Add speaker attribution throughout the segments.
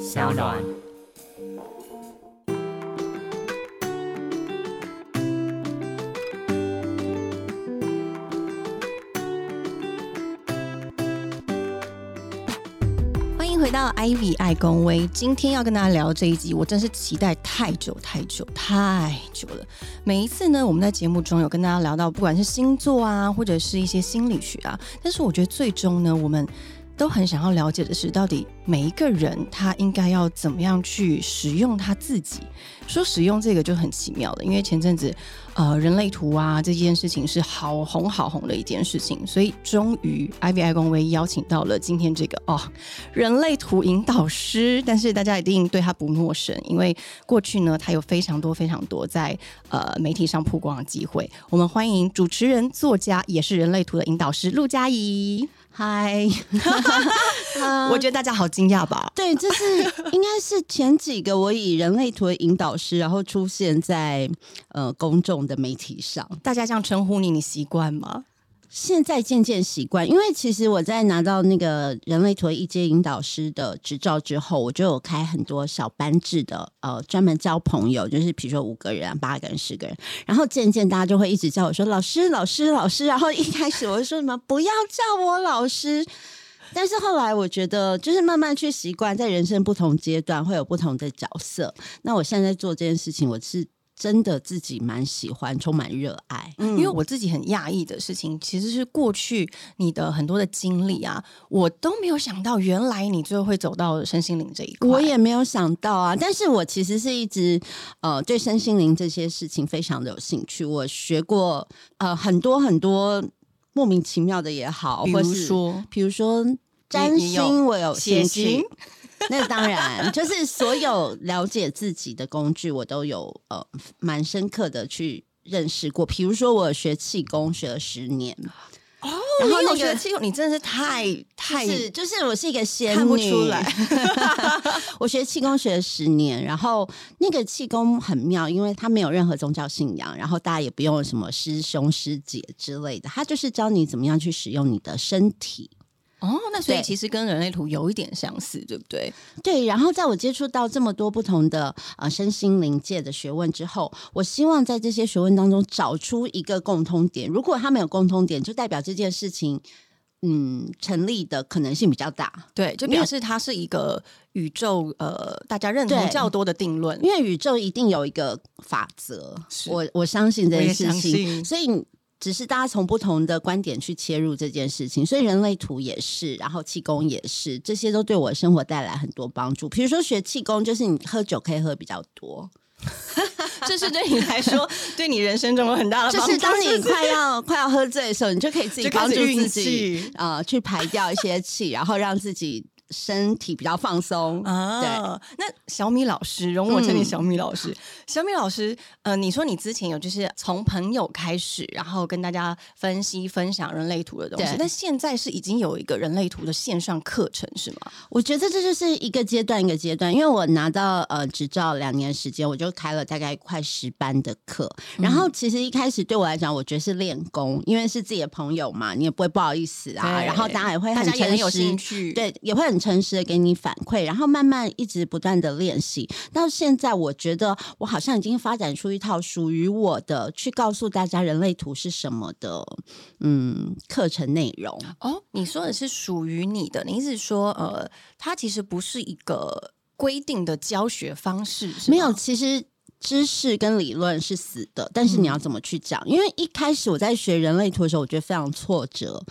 Speaker 1: 小暖。
Speaker 2: 欢迎回到 Ivy 爱公威，今天要跟大家聊这一集，我真是期待太久太久太久了。每一次呢，我们在节目中有跟大家聊到，不管是星座啊，或者是一些心理学啊，但是我觉得最终呢，我们都很想要了解的是，到底每一个人他应该要怎么样去使用他自己。说使用这个就很奇妙了，因为前阵子呃人类图啊这件事情是好红好红的一件事情，所以终于 I V I 公威邀请到了今天这个哦人类图引导师，但是大家一定对他不陌生，因为过去呢他有非常多非常多在呃媒体上曝光的机会。我们欢迎主持人、作家，也是人类图的引导师陆佳怡。
Speaker 3: 嗨，
Speaker 2: 我觉得大家好惊讶吧？
Speaker 3: 对，这是应该是前几个我以人类图的引导师，然后出现在呃公众的媒体上。
Speaker 2: 大家这样称呼你，你习惯吗？
Speaker 3: 现在渐渐习惯，因为其实我在拿到那个人类图一阶引导师的执照之后，我就有开很多小班制的，呃，专门交朋友，就是比如说五个人、八个人、十个人，然后渐渐大家就会一直叫我说老师、老师、老师，然后一开始我就说什么不要叫我老师，但是后来我觉得就是慢慢去习惯，在人生不同阶段会有不同的角色。那我现在做这件事情，我是。真的自己蛮喜欢，充满热爱。
Speaker 2: 嗯因为我自己很讶异的事情，其实是过去你的很多的经历啊，我都没有想到，原来你最后会走到身心灵这一块。
Speaker 3: 我也没有想到啊，但是我其实是一直呃对身心灵这些事情非常的有兴趣。我学过呃很多很多莫名其妙的也好，
Speaker 2: 比如说
Speaker 3: 比如说占星，我有兴趣。那当然，就是所有了解自己的工具，我都有呃蛮深刻的去认识过。比如说，我学气功学了十年
Speaker 2: 哦，然后那个气功，你真的是太太
Speaker 3: 是，就是我是一个仙女，
Speaker 2: 看不出来。
Speaker 3: 我学气功学了十年，然后那个气功很妙，因为它没有任何宗教信仰，然后大家也不用什么师兄师姐之类的，它就是教你怎么样去使用你的身体。
Speaker 2: 哦，那所以其实跟人类图有一点相似，对不对？
Speaker 3: 对。然后在我接触到这么多不同的呃身心灵界的学问之后，我希望在这些学问当中找出一个共通点。如果他们有共通点，就代表这件事情嗯成立的可能性比较大。
Speaker 2: 对，就表示它是一个宇宙呃大家认同较多的定论，
Speaker 3: 因为宇宙一定有一个法则。我我相信这件事情，所以。只是大家从不同的观点去切入这件事情，所以人类图也是，然后气功也是，这些都对我生活带来很多帮助。比如说学气功，就是你喝酒可以喝比较多，
Speaker 2: 这是对你来说，对你人生中有很大的帮助。
Speaker 3: 就是当你快要快要喝醉的时候，你就可以自己帮助自己啊，去排掉一些气，然后让自己。身体比较放松啊，对。
Speaker 2: 那小米老师，容我称你小米老师。小米老师，呃，你说你之前有就是从朋友开始，然后跟大家分析分享人类图的东西，那现在是已经有一个人类图的线上课程是吗？
Speaker 3: 我觉得这就是一个阶段一个阶段，因为我拿到呃执照两年时间，我就开了大概快十班的课。然后其实一开始对我来讲，我觉得是练功，因为是自己的朋友嘛，你也不会不好意思啊。然后大家也会很
Speaker 2: 很有兴趣，
Speaker 3: 对，也会很。诚实的给你反馈，然后慢慢一直不断的练习，到现在我觉得我好像已经发展出一套属于我的，去告诉大家人类图是什么的，嗯，课程内容。
Speaker 2: 哦，你说的是属于你的，你意思说，呃，它其实不是一个规定的教学方式，
Speaker 3: 没有，其实知识跟理论是死的，但是你要怎么去讲？因为一开始我在学人类图的时候，我觉得非常挫折。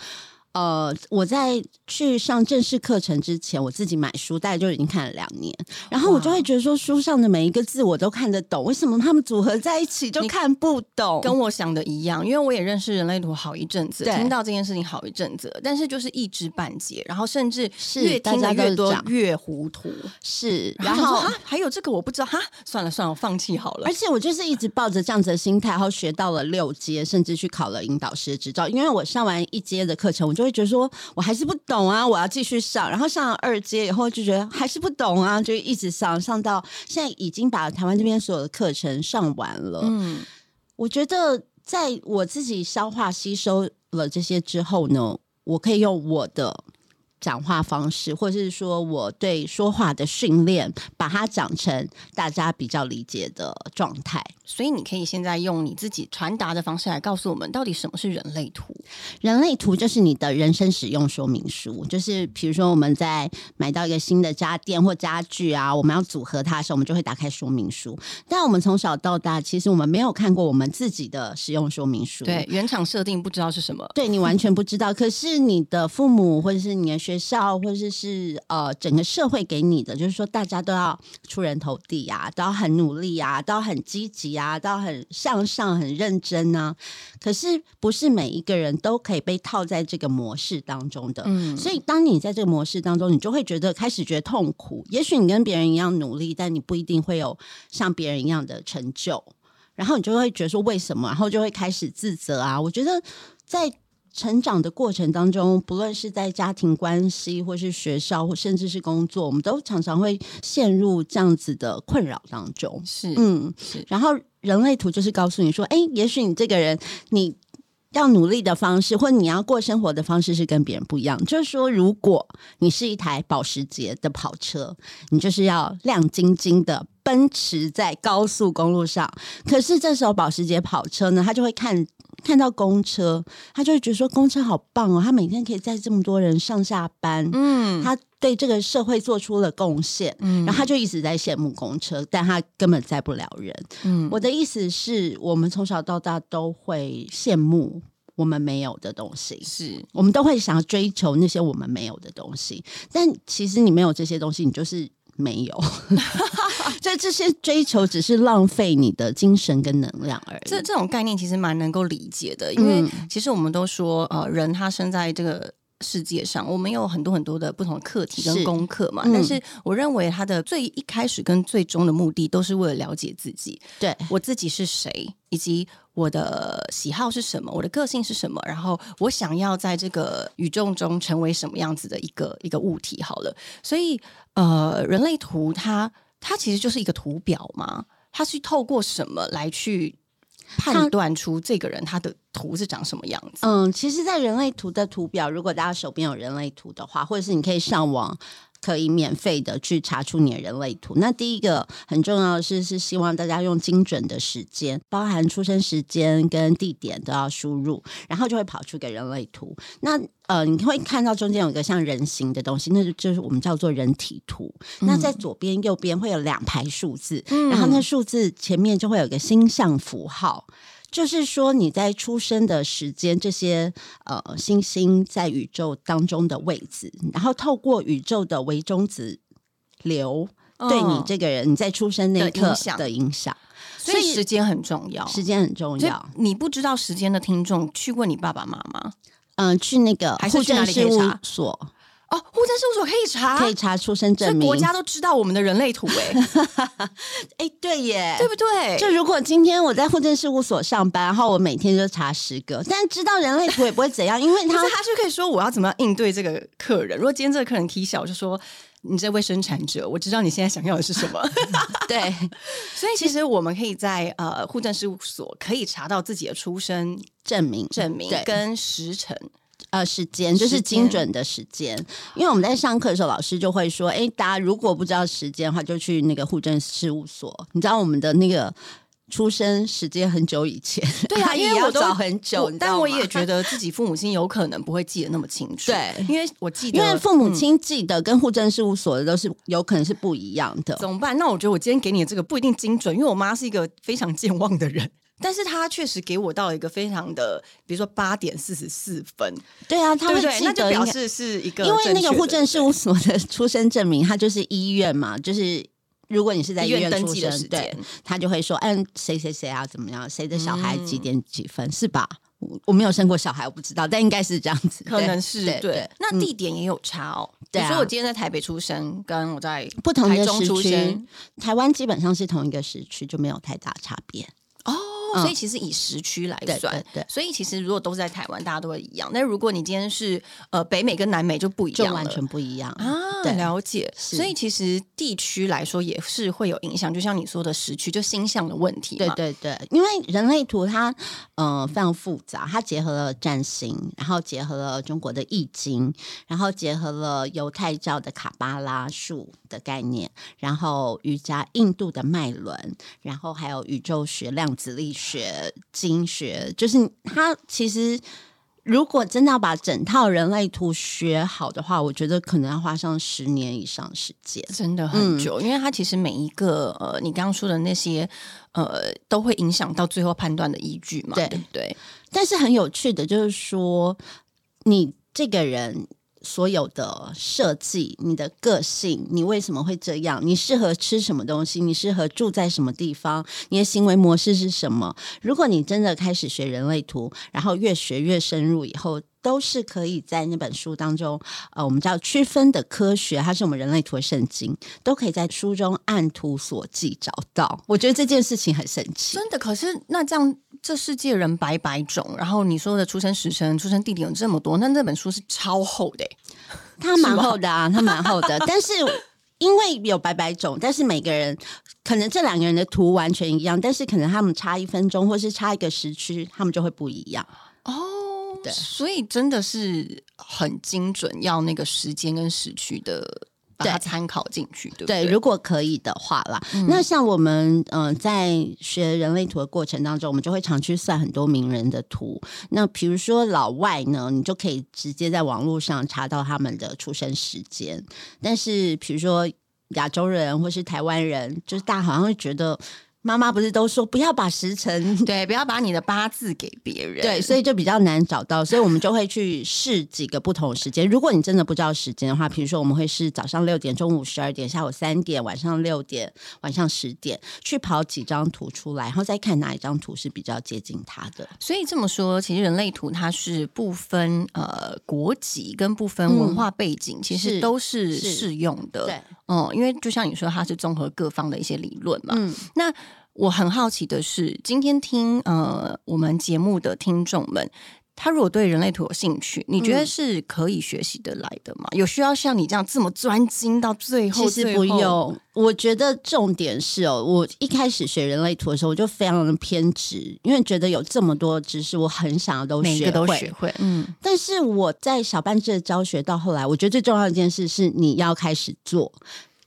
Speaker 3: 呃，我在去上正式课程之前，我自己买书，大概就已经看了两年。然后我就会觉得说，书上的每一个字我都看得懂，为什么他们组合在一起就看不懂？
Speaker 2: 跟我想的一样，因为我也认识人类图好一阵子，听到这件事情好一阵子，但是就是一知半解，然后甚至越听得越多越糊涂。
Speaker 3: 是，
Speaker 2: 然后啊，还有这个我不知道，哈，算了算了，我放弃好了。
Speaker 3: 而且我就是一直抱着这样子的心态，然后学到了六阶，甚至去考了引导师的执照。因为我上完一阶的课程，我就会觉得说，我还是不懂啊，我要继续上。然后上了二阶以后，就觉得还是不懂啊，就一直上，上到现在已经把台湾这边所有的课程上完了。嗯，我觉得在我自己消化吸收了这些之后呢，我可以用我的讲话方式，或者是说我对说话的训练，把它讲成大家比较理解的状态。
Speaker 2: 所以你可以现在用你自己传达的方式来告诉我们，到底什么是人类图？
Speaker 3: 人类图就是你的人生使用说明书，就是比如说我们在买到一个新的家电或家具啊，我们要组合它的时候，我们就会打开说明书。但我们从小到大，其实我们没有看过我们自己的使用说明书。
Speaker 2: 对，原厂设定不知道是什么，
Speaker 3: 对你完全不知道。可是你的父母或者是你的学校，或者是是呃整个社会给你的，就是说大家都要出人头地啊，都要很努力啊，都要很积极啊，到很向上、很认真啊。可是不是每一个人都可以被套在这个模式当中的。
Speaker 2: 嗯，
Speaker 3: 所以当你在这个模式当中，你就会觉得开始觉得痛苦。也许你跟别人一样努力，但你不一定会有像别人一样的成就。然后你就会觉得说为什么？然后就会开始自责啊。我觉得在成长的过程当中，不论是在家庭关系，或是学校，或甚至是工作，我们都常常会陷入这样子的困扰当中。
Speaker 2: 是，
Speaker 3: 嗯，
Speaker 2: 是
Speaker 3: 然后人类图就是告诉你说，哎，也许你这个人，你要努力的方式，或你要过生活的方式是跟别人不一样。就是说，如果你是一台保时捷的跑车，你就是要亮晶晶的奔驰在高速公路上。可是这时候保时捷跑车呢，他就会看看到公车，他就会觉得说公车好棒哦，他每天可以载这么多人上下班，
Speaker 2: 嗯，
Speaker 3: 他对这个社会做出了贡献。
Speaker 2: 嗯
Speaker 3: 然后他就一直在羡慕公车，但他根本载不了人。
Speaker 2: 嗯
Speaker 3: 我的意思是我们从小到大都会羡慕我们没有的东西，
Speaker 2: 是
Speaker 3: 我们都会想要追求那些我们没有的东西。但其实你没有这些东西，你就是没有。所以这些追求只是浪费你的精神跟能量而已。
Speaker 2: 这这种概念其实蛮能够理解的，因为
Speaker 3: 嗯
Speaker 2: 其实我们都说，呃，人他生在这个。世界上，我们有很多很多的不同的课题跟功课嘛，
Speaker 3: 嗯
Speaker 2: 但是我认为它的最一开始跟最终的目的都是为了了解自己，
Speaker 3: 对，
Speaker 2: 我自己是谁，以及我的喜好是什么，我的个性是什么，然后我想要在这个宇宙中成为什么样子的一个一个物体。好了，所以呃，人类图它它其实就是一个图表嘛，它是透过什么来去判断出这个人他的图是长什么样子？
Speaker 3: 嗯，其实，在人类图的图表，如果大家手边有人类图的话，或者是你可以上网。可以免费的去查出你的人类图。那第一个很重要的是，是希望大家用精准的时间，包含出生时间跟地点都要输入，然后就会跑出个人类图。那呃，你会看到中间有一个像人形的东西，那就就是我们叫做人体图。那在左边、右边会有两排数字，然后那数字前面就会有个星象符号。就是说，你在出生的时间，这些呃星星在宇宙当中的位置，然后透过宇宙的微中子流，对你
Speaker 2: 嗯
Speaker 3: 这个人你在出生那一刻
Speaker 2: 的影响所以时间很重要。
Speaker 3: 时间很重要。
Speaker 2: 你不知道时间的听众，去问你爸爸妈妈
Speaker 3: 嗯、去那个户
Speaker 2: 还是去哪
Speaker 3: 政事务所
Speaker 2: 哦，户政事务所可以查，
Speaker 3: 可以查出生证明。
Speaker 2: 国家都知道我们的人类图、哎，
Speaker 3: 哎，对耶，
Speaker 2: 对不对？
Speaker 3: 就如果今天我在户政事务所上班，然后我每天就查十个，但知道人类图也不会怎样，因为他
Speaker 2: 他是可以说我要怎么样应对这个客人。如果今天这个客人踢小，我就说你这位生产者，我知道你现在想要的是什么。
Speaker 3: 对
Speaker 2: 所以其实我们可以在呃户政事务所可以查到自己的出生
Speaker 3: 证明
Speaker 2: 证明跟时辰。
Speaker 3: 呃时间，就是精准的时间。因为我们在上课的时候，老师就会说：“哎，大家如果不知道时间的话，就去那个户政事务所。你知道我们的那个出生时间很久以前，
Speaker 2: 对啊，因为我都
Speaker 3: 找很久，
Speaker 2: 但我也觉得自己父母亲有可能不会记得那么清楚。
Speaker 3: 对
Speaker 2: 因为我记得，
Speaker 3: 因为父母
Speaker 2: 嗯
Speaker 3: 亲记得跟户政事务所的都是有可能是不一样的。
Speaker 2: 怎么办？那我觉得我今天给你的这个不一定精准，因为我妈是一个非常健忘的人，但是他确实给我到了一个非常的，比如说八点四十四分，
Speaker 3: 对啊，他会记得？那就
Speaker 2: 表示是一个
Speaker 3: 因为那个户政事务所的出生证明，它就是医院嘛，就是如果你是在
Speaker 2: 医
Speaker 3: 医院
Speaker 2: 登记的时间，
Speaker 3: 他就会说，嗯，谁谁谁啊，怎么样，谁的小孩几
Speaker 2: 嗯
Speaker 3: 点几分，是吧？我我没有生过小孩，我不知道，但应该是这样子，
Speaker 2: 可能是对。那
Speaker 3: 嗯。
Speaker 2: 地点也有差哦，
Speaker 3: 对啊。
Speaker 2: 比如说我今天在台北出生，跟我在
Speaker 3: 不同的时区
Speaker 2: 出生，
Speaker 3: 台湾基本上是同一个时区，就没有太大差别。
Speaker 2: 哦，所以其实以时区来算
Speaker 3: 对，对，
Speaker 2: 所以其实如果都是在台湾，大家都会一样。那如果你今天是呃北美跟南美就不一样了，
Speaker 3: 就完全不一样。
Speaker 2: 啊，
Speaker 3: 对
Speaker 2: 了解。所以其实地区来说也是会有影响，就像你说的时区，就星象的问题
Speaker 3: 对。对对，因为人类图它呃非常复杂，它结合了占星，然后结合了中国的易经，然后结合了犹太教的卡巴拉术的概念，然后瑜伽印度的脉轮，然后还有宇宙学、量子力学、经学，就是它其实。如果真的要把整套人类图学好的话，我觉得可能要花上十年以上时间。
Speaker 2: 真的很久，因为它其实每一个呃，你刚刚说的那些呃，都会影响到最后判断的依据嘛，
Speaker 3: 对
Speaker 2: 对不对？
Speaker 3: 但是很有趣的就是说，你这个人所有的设计、你的个性，你为什么会这样？你适合吃什么东西？你适合住在什么地方？你的行为模式是什么？如果你真的开始学人类图，然后越学越深入以后。都是可以在那本书当中，呃，我们叫区分的科学，它是我们人类图的圣经，都可以在书中按图索骥找到。我觉得这件事情很神奇。
Speaker 2: 真的，可是那这样，这世界人百百种，然后你说的出生时辰、出生地点有这么多，那那本书是超厚的欸，
Speaker 3: 它蛮厚的啊，它蛮厚的，但是。因为有百百种，但是每个人可能这两个人的图完全一样，但是可能他们差一分钟，或是差一个时区，他们就会不一样。
Speaker 2: 哦，
Speaker 3: 对
Speaker 2: 所以真的是很精准，要那个时间跟时区的把它参考进去，对不
Speaker 3: 对，
Speaker 2: 对？
Speaker 3: 如果可以的话啦，那像我们嗯、呃在学人类图的过程当中，我们就会常去算很多名人的图。那比如说老外呢，你就可以直接在网络上查到他们的出生时间。但是比如说亚洲人或是台湾人，就是大家好像会觉得。妈妈不是都说不要把时辰
Speaker 2: 对，不要把你的八字给别人。
Speaker 3: 对，所以就比较难找到，所以我们就会去试几个不同的时间。如果你真的不知道时间的话，比如说我们会是早上六点、中午十二点、下午三点、晚上六点、晚上十点，去跑几张图出来，然后再看哪一张图是比较接近它的。
Speaker 2: 所以这么说，其实人类图它是不分呃国籍跟不分文化背景，其实都是
Speaker 3: 是
Speaker 2: 适用的。
Speaker 3: 对，
Speaker 2: 嗯，因为就像你说，它是综合各方的一些理论嘛。
Speaker 3: 嗯，
Speaker 2: 那我很好奇的是，今天听呃我们节目的听众们。他如果对人类图有兴趣，你觉得
Speaker 3: 嗯
Speaker 2: 是可以学习的来的吗？有需要像你这样这么专精到最后？
Speaker 3: 其实不用。我觉得重点是哦，我一开始学人类图的时候，我就非常的偏执，因为觉得有这么多知识，我很想要都
Speaker 2: 每个都
Speaker 3: 学会。
Speaker 2: 学会，嗯，
Speaker 3: 但是我在小班制的教学到后来，我觉得最重要的一件事是你要开始做。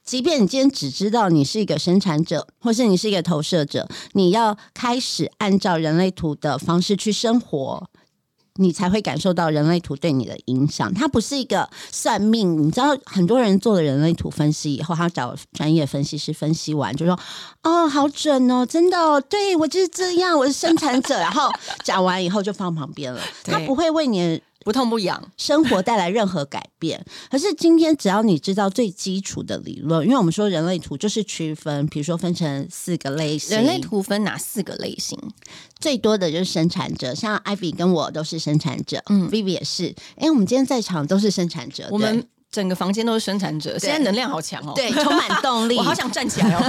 Speaker 3: 即便你今天只知道你是一个生产者，或是你是一个投射者，你要开始按照人类图的方式去生活。你才会感受到人类图对你的影响。它不是一个算命，你知道，很多人做了人类图分析以后，他找专业分析师分析完，就说：“哦，好准哦，真的哦，对我就是这样，我是生产者。”然后讲完以后就放旁边了，他 不会为你的
Speaker 2: 不痛不痒。
Speaker 3: 生活带来任何改变。可是今天只要你知道最基础的理论，因为我们说人类图就是区分，比如说分成四个类型，
Speaker 2: 人类图分哪四个类型？
Speaker 3: 最多的就是生产者，像艾比跟我都是生产者，
Speaker 2: 嗯
Speaker 3: 嗯，Vivi 也是。哎，我们今天在场都是生产者，
Speaker 2: 我们整个房间都是生产者，现在能量好强哦，
Speaker 3: 对对充满动力。
Speaker 2: 我好想站起来哦。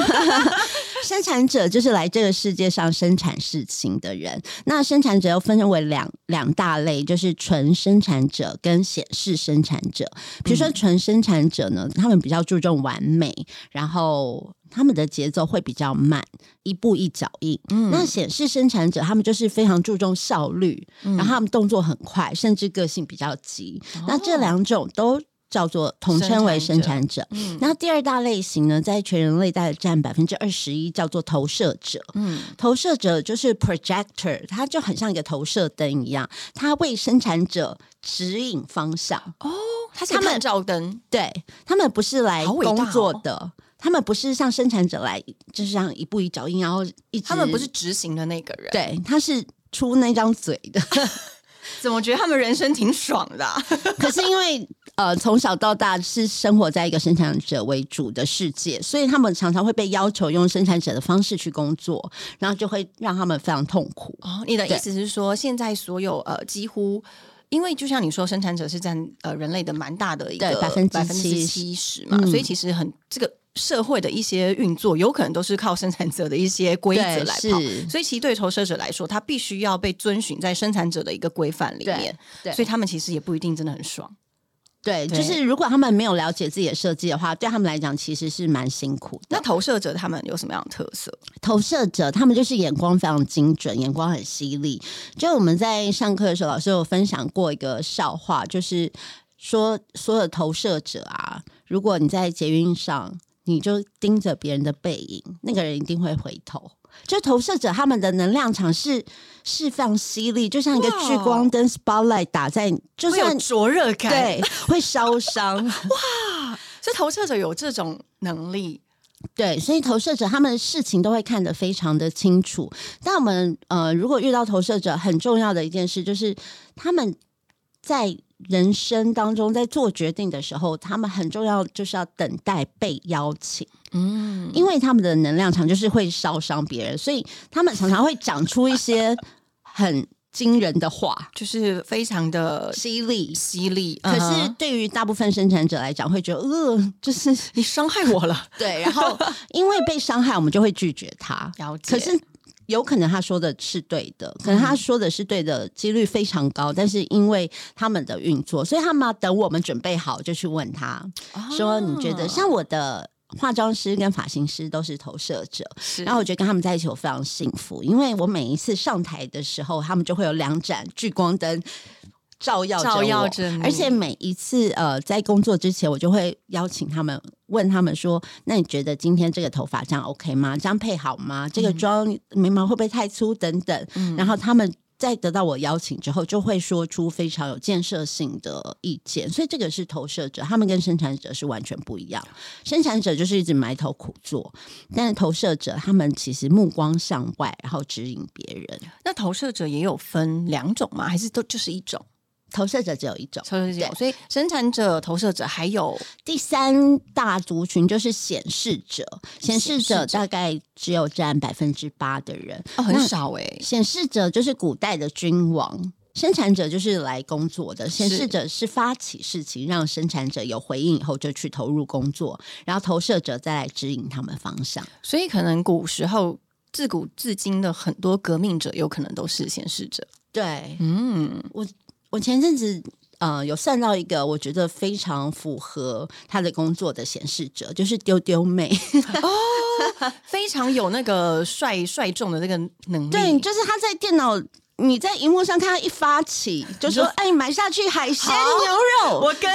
Speaker 3: 生产者就是来这个世界上生产事情的人。那生产者又分为两两大类，就是纯生产者跟显示生产者。比如说纯生产者呢，他们比较注重完美，然后。他们的节奏会比较慢，一步一脚印。嗯那显示生产者，他们就是非常注重效率，然后他们动作很快，甚至个性比较急。那这两种都叫做统称为生产者。
Speaker 2: 嗯
Speaker 3: 然后第二大类型呢，在全人类大概占百分之二十一，叫做投射者。
Speaker 2: 嗯，
Speaker 3: 投射者就是 projector，它就很像一个投射灯一样，它为生产者指引方向。
Speaker 2: 哦，他是探照灯，
Speaker 3: 对他们不是来工作的，他们不是像生产者来，就是这样一步一脚印，然后一直
Speaker 2: 他们不是执行的那个人。，
Speaker 3: 对，他是出那张嘴的。
Speaker 2: 怎么觉得他们人生挺爽的啊？
Speaker 3: 可是因为呃从小到大是生活在一个生产者为主的世界，所以他们常常会被要求用生产者的方式去工作，然后就会让他们非常痛苦。
Speaker 2: 哦，你的意思是说，现在所有呃几乎。因为就像你说，生产者是占呃人类的蛮大的一个
Speaker 3: 对
Speaker 2: 百分之七十嘛，
Speaker 3: 嗯
Speaker 2: 所以其实很这个社会的一些运作，有可能都是靠生产者的一些规则来跑。
Speaker 3: 是
Speaker 2: 所以，其实对投射者来说，他必须要被遵循在生产者的一个规范里面，
Speaker 3: 对
Speaker 2: 所以他们其实也不一定真的很爽。
Speaker 3: 对，
Speaker 2: 对
Speaker 3: 就是如果他们没有了解自己的设计的话，对他们来讲其实是蛮辛苦的。
Speaker 2: 那投射者他们有什么样的特色？
Speaker 3: 投射者他们就是眼光非常精准，眼光很犀利。就我们在上课的时候，老师有分享过一个笑话，就是说所有的投射者啊，如果你在捷运上，你就盯着别人的背影，那个人一定会回头。就投射者他们的能量场是释放吸力，就像一个聚光灯 spotlight 打在，就
Speaker 2: 会有
Speaker 3: 算
Speaker 2: 灼热感，
Speaker 3: 对会烧伤。
Speaker 2: 所以投射者有这种能力。
Speaker 3: 对，所以投射者他们事情都会看得非常的清楚。但我们呃，如果遇到投射者，很重要的一件事就是他们在人生当中在做决定的时候，他们很重要就是要等待被邀请，
Speaker 2: 嗯，
Speaker 3: 因为他们的能量场就是会烧伤别人，所以他们常常会讲出一些 很惊人的话，
Speaker 2: 就是非常的
Speaker 3: 犀利。
Speaker 2: 犀利。
Speaker 3: 可是对于大部分生产者来讲，会觉得呃，就是
Speaker 2: 你伤害我了，
Speaker 3: 对，然后因为被伤害，我们就会拒绝他。
Speaker 2: 了解。
Speaker 3: 可是有可能他说的是对的，可能他说的是对的几率非常高，但是因为他们的运作，所以他们要等我们准备好就去问他说：“你觉得像我的化妆师跟发型师都是投射者，然后我觉得跟他们在一起我非常幸福，因为我每一次上台的时候，他们就会有两盏聚光灯。”照耀着
Speaker 2: 照耀着你
Speaker 3: 而且每一次呃，在工作之前，我就会邀请他们，问他们说：“那你觉得今天这个头发这样 OK 吗？这样配好吗？这个妆眉毛会不会太粗？等等。然后他们在得到我邀请之后，就会说出非常有建设性的意见。所以这个是投射者，他们跟生产者是完全不一样。生产者就是一直埋头苦做，但是投射者他们其实目光向外，然后指引别人。
Speaker 2: 那投射者也有分两种吗？还是都就是一种？
Speaker 3: 投射者只有一种。
Speaker 2: 投射者有，
Speaker 3: 对
Speaker 2: 所以生产者、投射者还有
Speaker 3: 第三大族群就是显示者，显示
Speaker 2: 者
Speaker 3: 者大概只有占百分之八的人。
Speaker 2: 哦，很
Speaker 3: 那
Speaker 2: 少哎、
Speaker 3: 显示者就是古代的君王。生产者就是来工作的，显示者是发起事情，让生产者有回应以后就去投入工作，然后投射者再来指引他们方向。
Speaker 2: 所以可能古时候自古至今的很多革命者，有可能都是显示者。
Speaker 3: 对
Speaker 2: 嗯，
Speaker 3: 我前阵子呃有算到一个我觉得非常符合他的工作的显示者，就是丢丢妹。
Speaker 2: 非常有那个率率众的那个能力。
Speaker 3: 对，就是他在电脑。你在荧幕上看他一发起，就说：“哎，买下去海鲜牛肉。”
Speaker 2: 我跟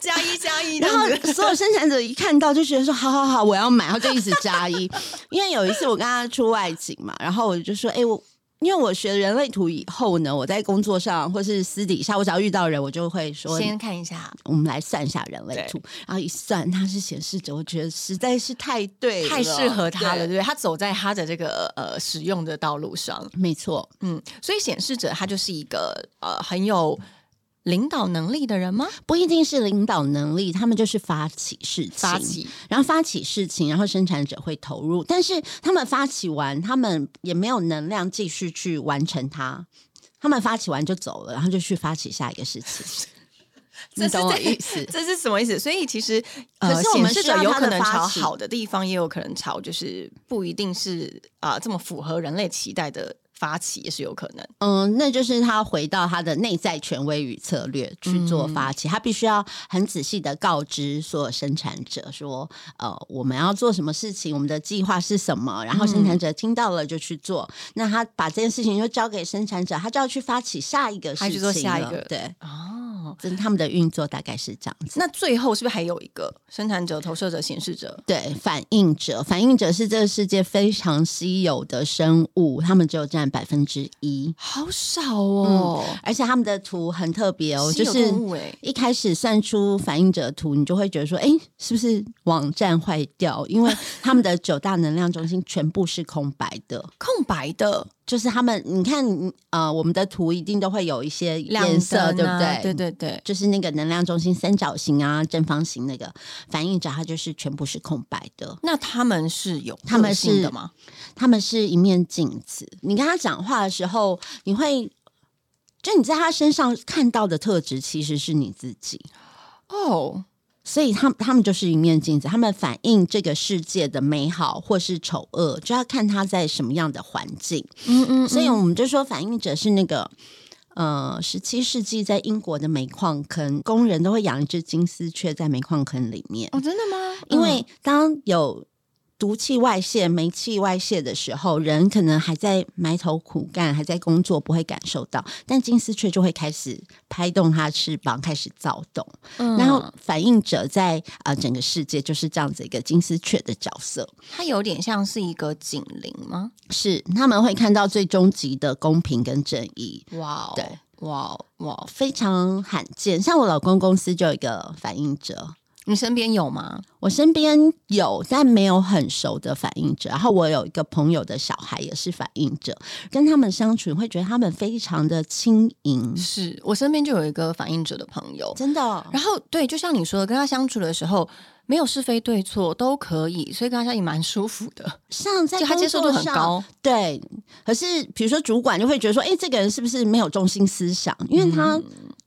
Speaker 2: 加一加一
Speaker 3: 然后，所有生产者一看到就觉得说好好好，我要买，然后就一直加一。因为有一次我跟他出外景嘛，然后我就说，哎、我因为我学人类图以后呢，我在工作上或是私底下，我只要遇到人，我就会说，
Speaker 2: 先看一下。
Speaker 3: 我们来算一下人类图。然后一算，他是显示者，我觉得实在是太对了，
Speaker 2: 太适合他了，对
Speaker 3: 对
Speaker 2: 不对？他走在他的这个呃使用的道路上，
Speaker 3: 没错，
Speaker 2: 嗯，所以显示者他就是一个呃很有领导能力的人吗？
Speaker 3: 不一定是领导能力，他们就是发起事情，
Speaker 2: 发起
Speaker 3: 然后发起事情，然后生产者会投入，但是他们发起完，他们也没有能量继续去完成它。他们发起完就走了，然后就去发起下一个事情。你懂我意思？
Speaker 2: 这是什么意思？所以其实，呃
Speaker 3: 可是我们
Speaker 2: 显示者有可能朝好的地方，也有可能朝就是不一定是啊、这么符合人类期待的发起，也是有可能。
Speaker 3: 嗯，那就是他回到他的内在权威与策略去做发起，他必须要很仔细的告知所有生产者说，呃，我们要做什么事情，我们的计划是什么，然后生产者听到了就去做。那他把这件事情就交给生产者，他就要去发起下一个事情了，
Speaker 2: 他去做下一个
Speaker 3: 对，
Speaker 2: 哦，
Speaker 3: 这他们的运作大概是这样子。
Speaker 2: 那最后是不是还有一个生产者、投射者、显示者？
Speaker 3: 对，反应者，反应者是这个世界非常稀有的生物，他们只有占百分之一，
Speaker 2: 好少哦，
Speaker 3: 而且他们的图很特别哦，就是一开始算出反应者图，你就会觉得说，哎，是不是网站坏掉？因为 他们的九大能量中心全部是空白的，
Speaker 2: 空白的
Speaker 3: 就是他们，你看，呃，我们的图一定都会有一些
Speaker 2: 亮
Speaker 3: 颜色，
Speaker 2: 啊
Speaker 3: 对不对？
Speaker 2: 对对对，
Speaker 3: 就是那个能量中心三角形啊、正方形那个反应者，它就是全部是空白的。
Speaker 2: 那他们是有
Speaker 3: 他们是
Speaker 2: 的吗？
Speaker 3: 他们是一面镜子，你看他讲话的时候，你会就你在他身上看到的特质，其实是你自己。
Speaker 2: 哦，
Speaker 3: 所以他们他们就是一面镜子，他们反映这个世界的美好或是丑恶，就要看他在什么样的环境。
Speaker 2: 嗯嗯
Speaker 3: 所以我们就说，反映者是那个。呃，十七世纪在英国的煤矿坑，工人都会养一只金丝雀在煤矿坑里面，
Speaker 2: 哦，真的吗？
Speaker 3: 因为当有毒气外泄、煤气外泄的时候，人可能还在埋头苦干，还在工作，不会感受到，但金丝雀就会开始拍动它的翅膀，开始躁动。
Speaker 2: 嗯
Speaker 3: 然后反映者在呃整个世界就是这样子一个金丝雀的角色，
Speaker 2: 它有点像是一个警铃吗？
Speaker 3: 是他们会看到最终极的公平跟正义，
Speaker 2: 哇哦，
Speaker 3: 对，
Speaker 2: 哇哦哇哦，
Speaker 3: 非常罕见。像我老公公司就有一个反映者。
Speaker 2: 你身边有吗？
Speaker 3: 我身边有，但没有很熟的反应者。然后我有一个朋友的小孩也是反应者，跟他们相处，你会觉得他们非常的轻盈，
Speaker 2: 是我身边就有一个反应者的朋友，
Speaker 3: 真的。
Speaker 2: 然后对，就像你说的，跟他相处的时候，没有是非对错都可以，所以跟他相处也蛮舒服的，
Speaker 3: 像在
Speaker 2: 就他接受度很高。
Speaker 3: 对。可是比如说主管就会觉得说，哎，这个人是不是没有中心思想？因为他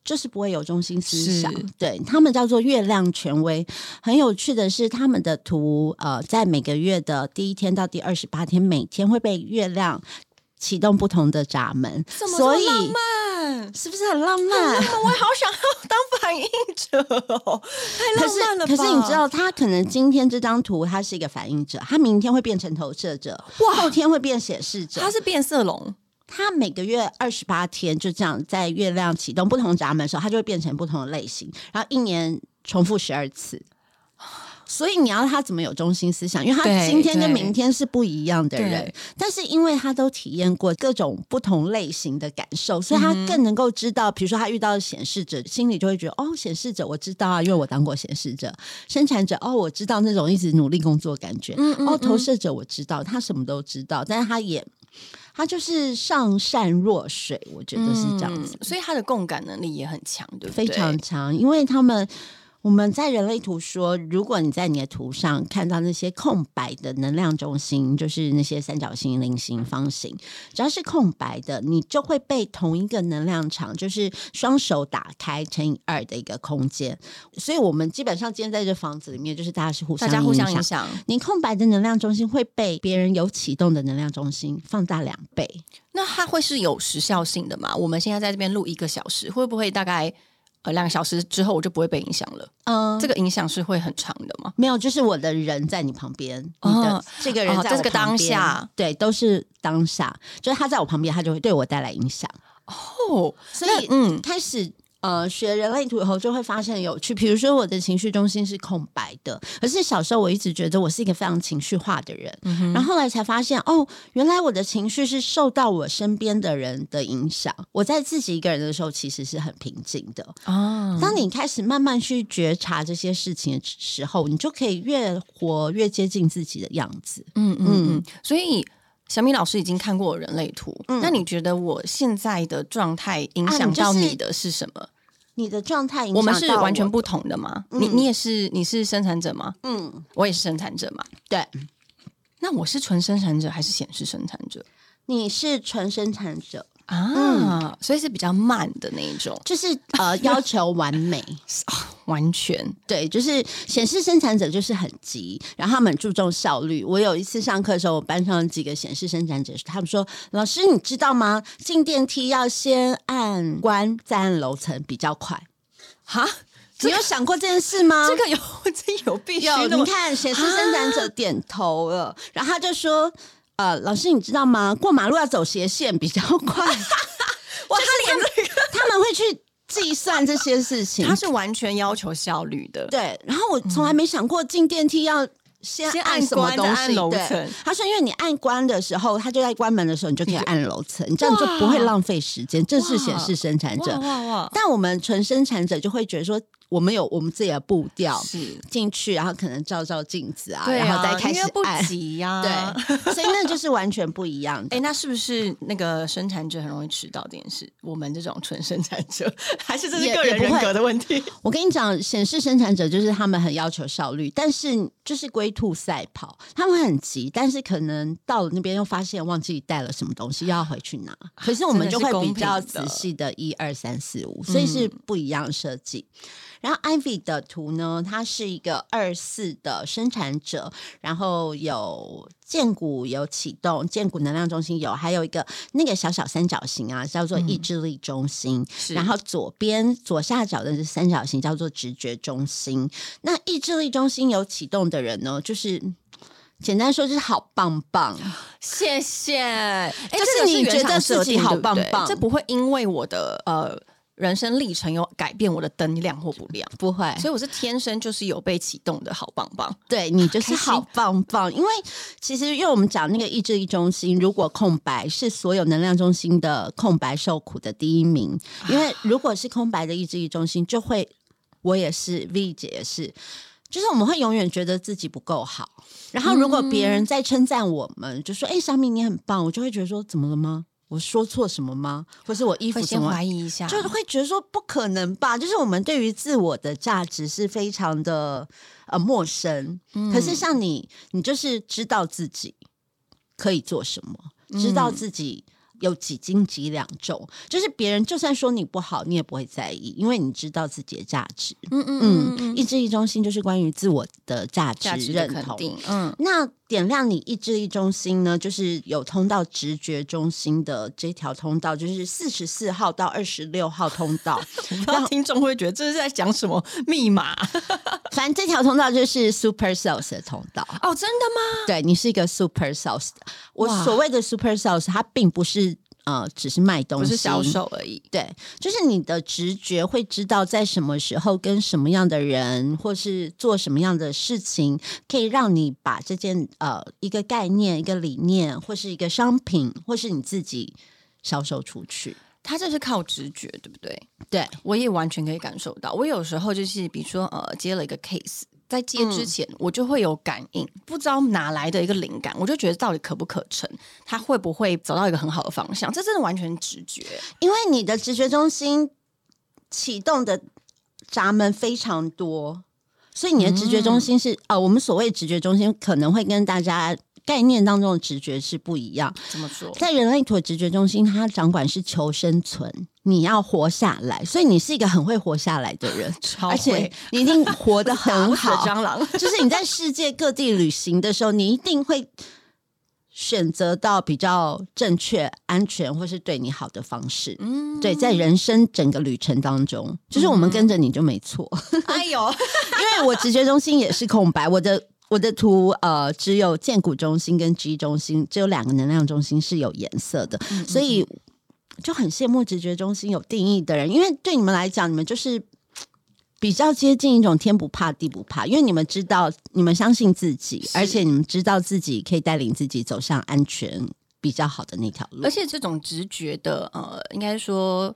Speaker 3: 就是不会有中心思想
Speaker 2: 是。
Speaker 3: 对他们叫做月亮权威。很有趣的是，他们的图呃，在每个月的第一天到第二十八天，每天会被月亮启动不同的闸门，
Speaker 2: 怎么
Speaker 3: 所以
Speaker 2: 这么浪漫？
Speaker 3: 是不是很浪漫？
Speaker 2: 我也好想要当反应者哦，太浪漫了吧？
Speaker 3: 可是你知道，他可能今天这张图他是一个反应者，他明天会变成投射者，
Speaker 2: 哇
Speaker 3: 后天会变显示者。
Speaker 2: 他是变色龙，
Speaker 3: 他每个月二十八天就这样，在月亮启动不同闸门的时候，它就会变成不同的类型，然后一年重复十二次。所以你要他怎么有中心思想？因为他今天跟明天是不一样的人，但是因为他都体验过各种不同类型的感受，所以他更能够知道，比如说他遇到显示者，心里就会觉得哦，显示者我知道啊，因为我当过显示者；生产者哦，我知道那种一直努力工作的感觉。
Speaker 2: 嗯嗯
Speaker 3: 哦，投射者我知道，他什么都知道，但是他也他就是上善若水，我觉得是这样子，
Speaker 2: 嗯所以他的共感能力也很强，对不对？
Speaker 3: 非常强，因为他们。我们在人类图说，如果你在你的图上看到那些空白的能量中心，就是那些三角形、菱形、方形，只要是空白的，你就会被同一个能量场，就是双手打开乘以二的一个空间。所以，我们基本上今天在这房子里面，就是大家是互相
Speaker 2: 大家互相
Speaker 3: 影
Speaker 2: 影响。
Speaker 3: 你空白的能量中心会被别人有启动的能量中心放大两倍。
Speaker 2: 那它会是有时效性的吗？我们现在在这边录一个小时，会不会大概呃两个小时之后我就不会被影响了？
Speaker 3: 嗯，
Speaker 2: 这个影响是会很长的吗？
Speaker 3: 没有，就是我的人在你旁边，
Speaker 2: 哦
Speaker 3: 你的这个人
Speaker 2: 哦
Speaker 3: 在我
Speaker 2: 这个当下，
Speaker 3: 对，都是当下，就是他在我旁边，他就会对我带来影响。
Speaker 2: 哦，
Speaker 3: 所以，
Speaker 2: 嗯，
Speaker 3: 开始呃学人类图以后，就会发现有趣。比如说，我的情绪中心是空白的，可是小时候我一直觉得我是一个非常情绪化的人，
Speaker 2: 嗯
Speaker 3: 然后后来才发现，哦，原来我的情绪是受到我身边的人的影响。我在自己一个人的时候，其实是很平静的。
Speaker 2: 啊，
Speaker 3: 当你开始慢慢去觉察这些事情的时候，你就可以越活越接近自己的样子。
Speaker 2: 嗯嗯嗯，所以。小米老师已经看过我人类图，
Speaker 3: 嗯
Speaker 2: 那你觉得我现在的状态影响到你的是什么？
Speaker 3: 你的状态影响
Speaker 2: 我们是完全不同的吗？你你也是你是生产者吗？
Speaker 3: 嗯，
Speaker 2: 我也是生产者嘛。
Speaker 3: 对，
Speaker 2: 那我是纯生产者还是显示生产者
Speaker 3: 你是纯生产者，
Speaker 2: 啊？
Speaker 3: 嗯
Speaker 2: 所以是比较慢的那一种，
Speaker 3: 就是呃 要求完美。
Speaker 2: 完全
Speaker 3: 对，就是显示生产者就是很急，然后他们很注重效率。我有一次上课的时候，我班上有几个显示生产者，他们说：“老师，你知道吗？进电梯要先按关，再按楼层比较快。
Speaker 2: 哈，”
Speaker 3: 你有想过这件事吗？
Speaker 2: 这个有 这有必须
Speaker 3: 有，
Speaker 2: 的。
Speaker 3: 你看显示生产者点头了，然后他就说：“呃，老师，你知道吗？过马路要走斜线比较快。”
Speaker 2: 哇，他连这个
Speaker 3: 他们会去计算这些事情。
Speaker 2: 他是完全要求效率的。
Speaker 3: 对，然后我从来没想过进电梯要先
Speaker 2: 先按
Speaker 3: 按什么东西。对，他说，因为你按关的时候，他就在关门的时候，你就可以按楼层，你这样就不会浪费时间。这是显示生产者，但我们纯生产者就会觉得说，我们有我们自己的步调。
Speaker 2: 是
Speaker 3: 进去，然后可能照照镜子啊，
Speaker 2: 啊，
Speaker 3: 然后再开始
Speaker 2: 不。急呀。
Speaker 3: 对，所以那就是完全不一样的。
Speaker 2: 哎，那是不是那个生产者很容易迟到这件事？我们这种纯生产者，还是这是
Speaker 3: 也
Speaker 2: 个人人格的问题？
Speaker 3: 我跟你讲，显示生产者就是他们很要求效率，但是就是龟兔赛跑，他们很急，但是可能到了那边又发现忘记带了什么东西，又要回去拿。可是我们就会比较仔细的一二三四五，所以是不一样的设计。然后 Ivy 的图呢，它是一个二四的生产者，然后有剑骨有启动，剑骨能量中心有，还有一个那个小小三角形啊，叫做意志力中心。
Speaker 2: 是
Speaker 3: 然后左边左下角的是三角形，叫做直觉中心。那意志力中心有启动的人呢，就是简单说就是好棒棒。
Speaker 2: 谢谢。哎，
Speaker 3: 就是你觉得自己好
Speaker 2: 定对对
Speaker 3: 棒棒
Speaker 2: 这不会因为我的呃人生历程有改变我的灯亮或不亮，
Speaker 3: 不会，
Speaker 2: 所以我是天生就是有被启动的好棒棒。
Speaker 3: 对你就是 好棒棒，因为其实因为我们讲那个意志力中心，如果空白是所有能量中心的空白受苦的第一名，因为如果是空白的意志力中心，就会我也是 V 姐也是。就是我们会永远觉得自己不够好，然后如果别人在称赞我们，就说：“哎、小米你很棒。”我就会觉得说：“怎么了吗？我说错什么吗？或是我衣服
Speaker 2: 会先怀疑一下，
Speaker 3: 就是会觉得说不可能吧，就是我们对于自我的价值是非常的呃陌生。可是像你，你就是知道自己可以做什么，知道自己有几斤几两重，就是别人就算说你不好，你也不会在意，因为你知道自己的价值。
Speaker 2: 嗯嗯
Speaker 3: 嗯，
Speaker 2: 嗯
Speaker 3: 意志力中心就是关于自我的价值认同。
Speaker 2: 嗯，
Speaker 3: 那点亮你意志力中心呢，就是有通到直觉中心的这条通道，就是四十四号到二十六号通道。
Speaker 2: 不知道听众会觉得这是在讲什么密码
Speaker 3: 反正这条通道就是 super sales 的通道。
Speaker 2: 哦？真的吗？
Speaker 3: 对你是一个 super sales 的。我所谓的 super sales，它并不是呃只是卖东西，
Speaker 2: 不是销售而已。
Speaker 3: 对，就是你的直觉会知道在什么时候跟什么样的人，或是做什么样的事情，可以让你把这件呃一个概念、一个理念，或是一个商品，或是你自己销售出去。
Speaker 2: 他这是靠直觉，对不对？
Speaker 3: 对，
Speaker 2: 我也完全可以感受到。我有时候就是，比如说呃，接了一个 case，在接之前、我就会有感应，不知道哪来的一个灵感，我就觉得到底可不可成，他会不会走到一个很好的方向？这真的完全直觉。
Speaker 3: 因为你的直觉中心启动的闸门非常多，所以你的直觉中心是、呃，我们所谓直觉中心可能会跟大家概念当中的直觉是不一样。
Speaker 2: 怎么说？
Speaker 3: 在人类图的直觉中心，它掌管是求生存，你要活下来，所以你是一个很会活下来的人，
Speaker 2: 超
Speaker 3: 而且
Speaker 2: 会
Speaker 3: 你一定活得很好。
Speaker 2: 蟑螂。
Speaker 3: 就是你在世界各地旅行的时候，你一定会选择到比较正确、安全或是对你好的方式。
Speaker 2: 嗯，
Speaker 3: 对，在人生整个旅程当中，就是我们跟着你就没错，
Speaker 2: 哎呦，
Speaker 3: 因为我直觉中心也是空白，我的。我的图呃只有剑骨中心跟 G 中心，只有两个能量中心是有颜色的，所以就很羡慕直觉中心有定义的人，因为对你们来讲，你们就是 比较接近一种天不怕地不怕，因为你们知道，你们相信自己，而且你们知道自己可以带领自己走向安全比较好的那条路
Speaker 2: 而。且这种直觉的呃，应该说。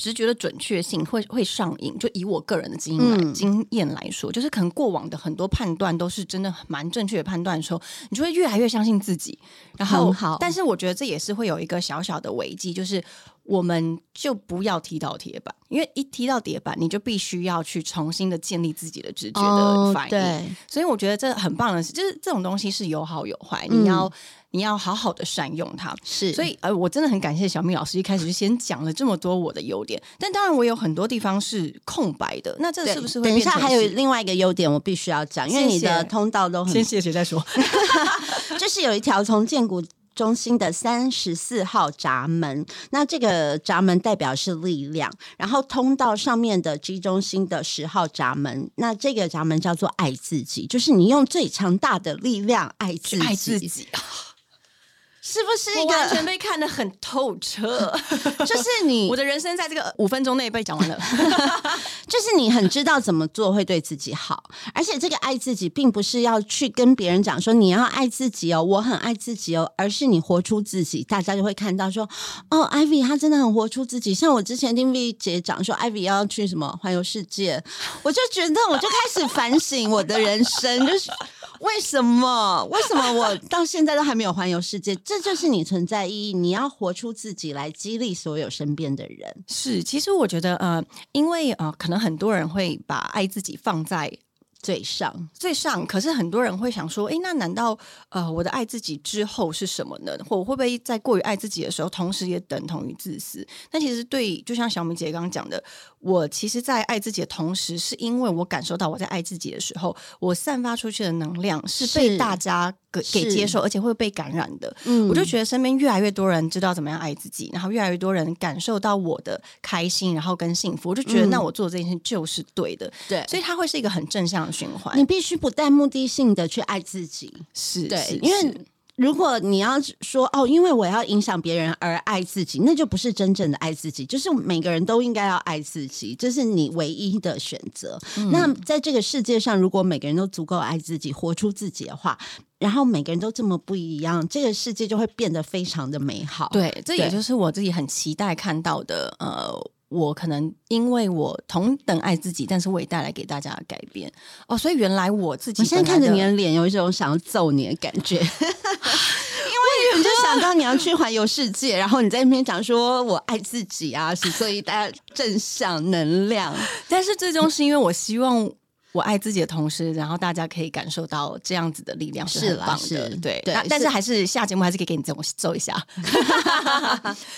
Speaker 2: 直觉的准确性会会上瘾，就以我个人的经验经验来说，就是可能过往的很多判断都是真的蛮正确的判断的时候，你就会越来越相信自己。然后
Speaker 3: 很好
Speaker 2: 但是我觉得这也是会有一个小小的危机，就是我们就不要踢到铁板，因为一踢到铁板，你就必须要去重新的建立自己的直觉的反应。
Speaker 3: 对，
Speaker 2: 所以我觉得这很棒的是，就是这种东西是有好有坏，
Speaker 3: 嗯
Speaker 2: 你要、你要好好的善用它。
Speaker 3: 是，
Speaker 2: 所以呃，我真的很感谢小蜜老师一开始就先讲了这么多我的优点，但当然我有很多地方是空白的，那这是不是会
Speaker 3: 等一下还有另外一个优点，我必须要讲，因为你的通道都很
Speaker 2: 先谢谢再说？
Speaker 3: 就是有一条从建谷中心的三十四号闸门，那这个闸门代表是力量，然后通道上面的 G 中心的十号闸门，那这个闸门叫做爱自己，就是你用最强大的力量爱自己，
Speaker 2: 爱自己，
Speaker 3: 是不是
Speaker 2: 完全？被看得很透彻。
Speaker 3: 就是你
Speaker 2: 我，的人生在这个五分钟内被讲完了。
Speaker 3: 就是你很知道怎么做会对自己好，而且这个爱自己并不是要去跟别人讲说你要爱自己哦，我很爱自己哦，而是你活出自己，大家就会看到说哦，Ivy 她真的很活出自己。像我之前听 V 姐讲说 Ivy 要去什么环游世界，我就觉得我就开始反省我的人生，就是为什么为什么我到现在都还没有环游世界？这就是你存在意义，你要活出自己来激励所有身边的人。
Speaker 2: 是，其实我觉得呃，因为呃，可能很多人会把爱自己放在
Speaker 3: 最上。
Speaker 2: 最上，可是很多人会想说，诶，那难道呃，我的爱自己之后是什么呢？或我会不会在过于爱自己的时候，同时也等同于自私？但其实对，就像小米姐刚刚讲的，我其实，在爱自己的同时，是因为我感受到我在爱自己的时候，我散发出去的能量是被大家给给接受，而且会被感染的。
Speaker 3: 嗯
Speaker 2: 我就觉得身边越来越多人知道怎么样爱自己，然后越来越多人感受到我的开心，然后跟幸福，我就觉得
Speaker 3: 嗯
Speaker 2: 那我做这件事就是对的，
Speaker 3: 对，
Speaker 2: 所以它会是一个很正向的循环。
Speaker 3: 你必须不带目的性的去爱自己。
Speaker 2: 是，
Speaker 3: 对
Speaker 2: 是
Speaker 3: 因为
Speaker 2: 是
Speaker 3: 如果你要说哦，因为我要影响别人而爱自己，那就不是真正的爱自己。就是每个人都应该要爱自己，这是你唯一的选择。
Speaker 2: 嗯
Speaker 3: 那在这个世界上，如果每个人都足够爱自己，活出自己的话，然后每个人都这么不一样，这个世界就会变得非常的美好。
Speaker 2: 对，这也就是我自己很期待看到的。呃，我可能因为我同等爱自己，但是我也带来给大家的改变。哦，所以原来我自己
Speaker 3: 我现在看着你的脸，有一种想要揍你的感觉，因为你就想到你要去环游世界，然后你在那边讲说我爱自己啊，所以大家正向能量。
Speaker 2: 但是最终是因为我希望。我爱自己的同时，然后大家可以感受到这样子的力量
Speaker 3: 是啦
Speaker 2: 很棒的，
Speaker 3: 是
Speaker 2: 对。
Speaker 3: 对
Speaker 2: 那但是
Speaker 3: 是
Speaker 2: 还是下节目还是可以给你这种揍一下。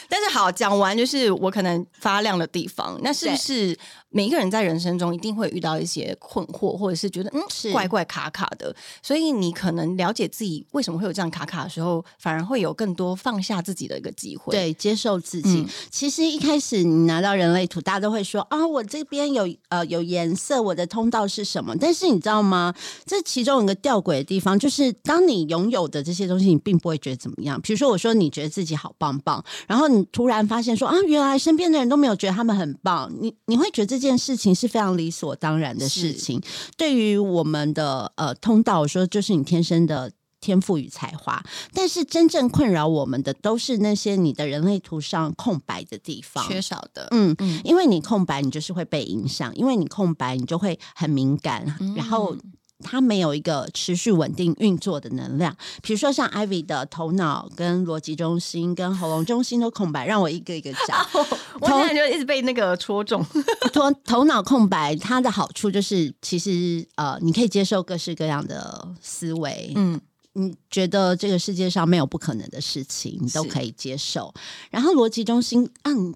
Speaker 2: 但是好，讲完就是我可能发亮的地方，那是不是每一个人在人生中一定会遇到一些困惑，或者是觉得嗯
Speaker 3: 是
Speaker 2: 怪怪卡卡的？所以你可能了解自己为什么会有这样卡卡的时候，反而会有更多放下自己的一个机会。，
Speaker 3: 对，接受自己。
Speaker 2: 嗯
Speaker 3: 其实一开始你拿到人类图，大家都会说啊，我这边有呃有颜色，我的通道是什么？但是你知道吗？这其中有一个吊诡的地方，就是当你拥有的这些东西，你并不会觉得怎么样。比如说，我说你觉得自己好棒棒，然后你突然发现说啊，原来身边的人都没有觉得他们很棒，你你会觉得这件事情是非常理所当然的事情。对于我们的呃通道，我说就是你天生的。天赋与才华，但是真正困扰我们的都是那些你的人类图上空白的地方。
Speaker 2: 缺少的。
Speaker 3: 嗯，
Speaker 2: 嗯
Speaker 3: 因为你空白，你就是会被影响；因为你空白，你就会很敏感，
Speaker 2: 嗯
Speaker 3: 然后它没有一个持续稳定运作的能量。比如说像 Ivy 的头脑、跟逻辑中心、跟喉咙中心都空白，让我一个一个讲。
Speaker 2: 我现在就一直被那个戳中。
Speaker 3: 头头脑空白，它的好处就是，其实呃，你可以接受各式各样的思维，
Speaker 2: 嗯，
Speaker 3: 你觉得这个世界上没有不可能的事情，你都可以接受。然后逻辑中心啊，你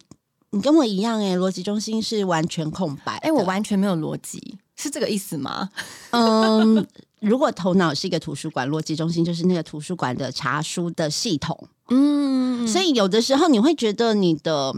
Speaker 3: 你跟我一样哎、逻辑中心是完全空白的。
Speaker 2: 哎、我完全没有逻辑，是这个意思吗？
Speaker 3: 嗯，如果头脑是一个图书馆，逻辑中心就是那个图书馆的查书的系统，
Speaker 2: 嗯，
Speaker 3: 所以有的时候你会觉得你的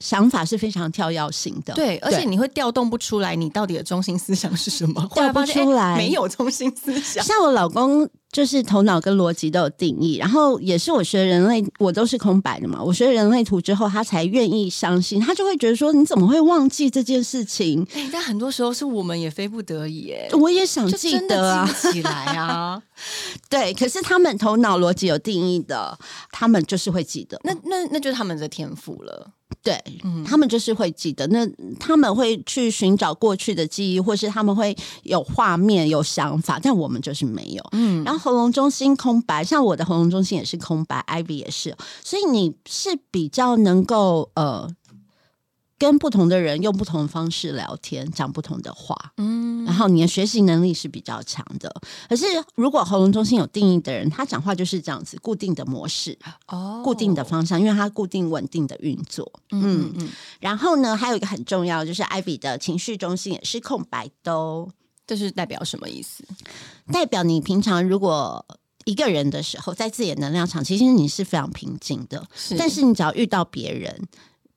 Speaker 3: 想法是非常跳跃性的。
Speaker 2: 对，而且你会调动不出来，你到底的中心思想是什么？
Speaker 3: 调不出来
Speaker 2: 哎没有中心思想。
Speaker 3: 像我老公就是头脑跟逻辑都有定义，然后也是我学人类，我都是空白的嘛。我学人类图之后，他才愿意相信，他就会觉得说，你怎么会忘记这件事情？
Speaker 2: 哎、但很多时候是我们也非不得已，哎，
Speaker 3: 我也想记得啊，
Speaker 2: 记起来啊。
Speaker 3: 对。可是他们头脑逻辑有定义的，他们就是会记得。
Speaker 2: 那那那就是他们的天赋了。
Speaker 3: 对，
Speaker 2: 嗯
Speaker 3: 他们就是会记得，那他们会去寻找过去的记忆，或是他们会有画面、有想法，但我们就是没有。
Speaker 2: 嗯，
Speaker 3: 然后喉咙中心空白，像我的喉咙中心也是空白，Ivy 也是，所以你是比较能够呃。跟不同的人用不同的方式聊天，讲不同的话，
Speaker 2: 嗯
Speaker 3: 然后你的学习能力是比较强的。可是如果喉咙中心有定义的人，他讲话就是这样子，固定的模式、
Speaker 2: 哦
Speaker 3: 固定的方向，因为他固定稳定的运作。
Speaker 2: 嗯嗯嗯，
Speaker 3: 然后呢，还有一个很重要，就是 Ivy 的情绪中心也是空白的哦，
Speaker 2: 这是代表什么意思？
Speaker 3: 代表你平常如果一个人的时候，在自己的能量场，其实你是非常平静的。
Speaker 2: 是
Speaker 3: 但是你只要遇到别人，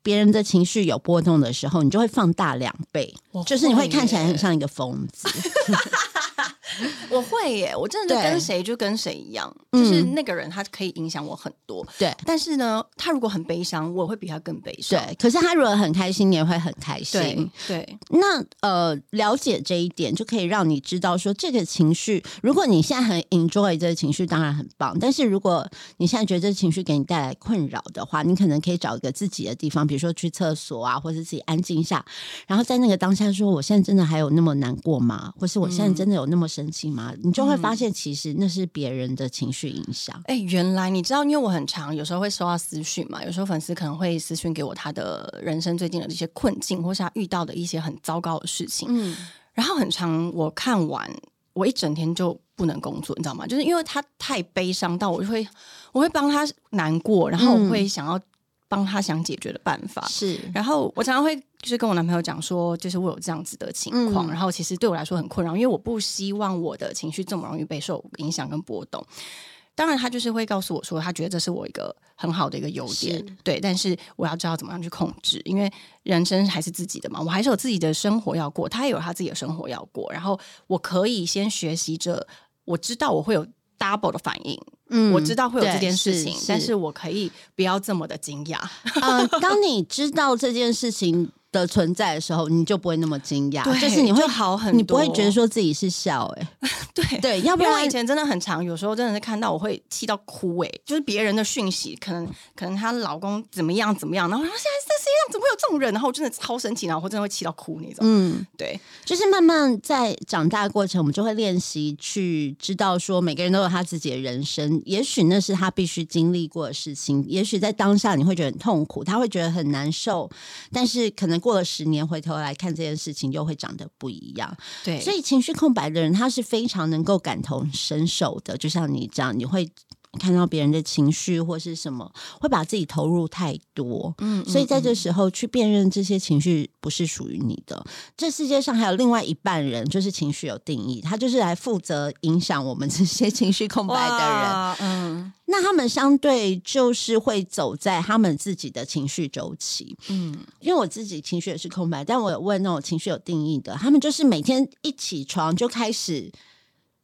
Speaker 3: 别人的情绪有波动的时候，你就会放大两倍，就是你会看起来很像一个疯子。
Speaker 2: 我会耶，我真的
Speaker 3: 就
Speaker 2: 跟谁就跟谁一样，
Speaker 3: 嗯
Speaker 2: 就是那个人他可以影响我很多，
Speaker 3: 对
Speaker 2: 但是呢，他如果很悲伤，我会比他更悲伤。
Speaker 3: 对，可是他如果很开心，你也会很开心。
Speaker 2: 对，
Speaker 3: 那呃，了解这一点就可以让你知道说，这个情绪，如果你现在很 enjoy 这个情绪，当然很棒。但是如果你现在觉得这个情绪给你带来困扰的话，你可能可以找一个自己的地方，比如说去厕所啊，或者自己安静一下，然后在那个当下说：“我现在真的还有那么难过吗？或是我现在真的有那么生气吗？”你就会发现，其实那是别人的情绪影响。
Speaker 2: 哎、原来你知道，因为我很常有时候会收到私讯嘛，有时候粉丝可能会私讯给我他的人生最近的一些困境，或是他遇到的一些很糟糕的事情。
Speaker 3: 嗯，
Speaker 2: 然后很长，我看完我一整天就不能工作，你知道吗？就是因为他太悲伤到我就会我会帮他难过，然后我会想要帮他想解决的办法。
Speaker 3: 是，
Speaker 2: 然后我常常会就是跟我男朋友讲说，就是我有这样子的情况，
Speaker 3: 嗯
Speaker 2: 然后其实对我来说很困扰，因为我不希望我的情绪这么容易被受影响跟波动。当然，他就是会告诉我说，他觉得这是我一个很好的一个优点，对。但是我要知道怎么样去控制，因为人生还是自己的嘛，我还是有自己的生活要过，他也有他自己的生活要过。然后我可以先学习着，我知道我会有 double 的反应，
Speaker 3: 嗯
Speaker 2: 我知道会有这件事情，
Speaker 3: 是
Speaker 2: 但是我可以不要这么的惊讶。
Speaker 3: 呃，当你知道这件事情的存在的时候，你就不会那么惊讶，就是你会
Speaker 2: 好很多
Speaker 3: 你不会觉得说自己是笑、欸，
Speaker 2: 对
Speaker 3: 对，要不然
Speaker 2: 我以前真的很长，有时候真的是看到我会气到哭诶、就是别人的讯息，可能可能她老公怎么样怎么样，然后她说现在这世界上怎么会有这种人，然后我真的超生气，然后我真的会气到哭那种。
Speaker 3: 嗯，
Speaker 2: 对，
Speaker 3: 就是慢慢在长大过程，我们就会练习去知道说，每个人都有他自己的人生，也许那是他必须经历过的事情，也许在当下你会觉得很痛苦，他会觉得很难受，但是可能过了十年回头来看这件事情，又会长得不一样。
Speaker 2: 对，
Speaker 3: 所以情绪空白的人，他是非常能够感同身受的，就像你这样，你会。看到别人的情绪或是什么，会把自己投入太多，
Speaker 2: 嗯
Speaker 3: 所以在这时候去辨认这些情绪不是属于你的。这世界上还有另外一半人，就是情绪有定义，他就是来负责影响我们这些情绪空白的人。
Speaker 2: 嗯
Speaker 3: 那他们相对就是会走在他们自己的情绪周期。
Speaker 2: 嗯，
Speaker 3: 因为我自己情绪也是空白，但我有问那种情绪有定义的，他们就是每天一起床就开始。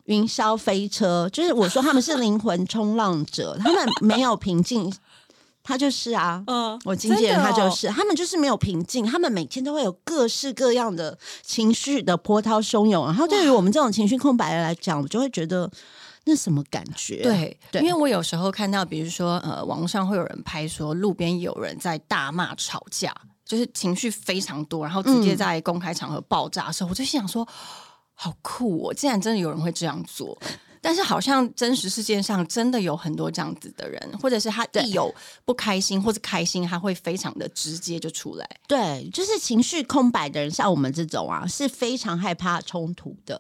Speaker 3: 云霄飞车，就是我说他们是灵魂冲浪者，他们没有平静，他就是啊，
Speaker 2: 嗯
Speaker 3: 我经纪人他就是，他们就是没有平静，他们每天都会有各式各样的情绪的波涛汹涌，然后对于我们这种情绪空白的来讲，我就会觉得那什么感觉？
Speaker 2: 对，
Speaker 3: 对。
Speaker 2: 因为我有时候看到，比如说呃，网上会有人拍说路边有人在大骂吵架，就是情绪非常多，然后直接
Speaker 3: 嗯。
Speaker 2: 在公开场合爆炸的时候，我就心想说，好酷哦！竟然真的有人会这样做。但是好像真实世界上真的有很多这样子的人，或者是他一有不开心或者开心，他会非常的直接就出来。
Speaker 3: 对，就是情绪空白的人，像我们这种啊，是非常害怕冲突的，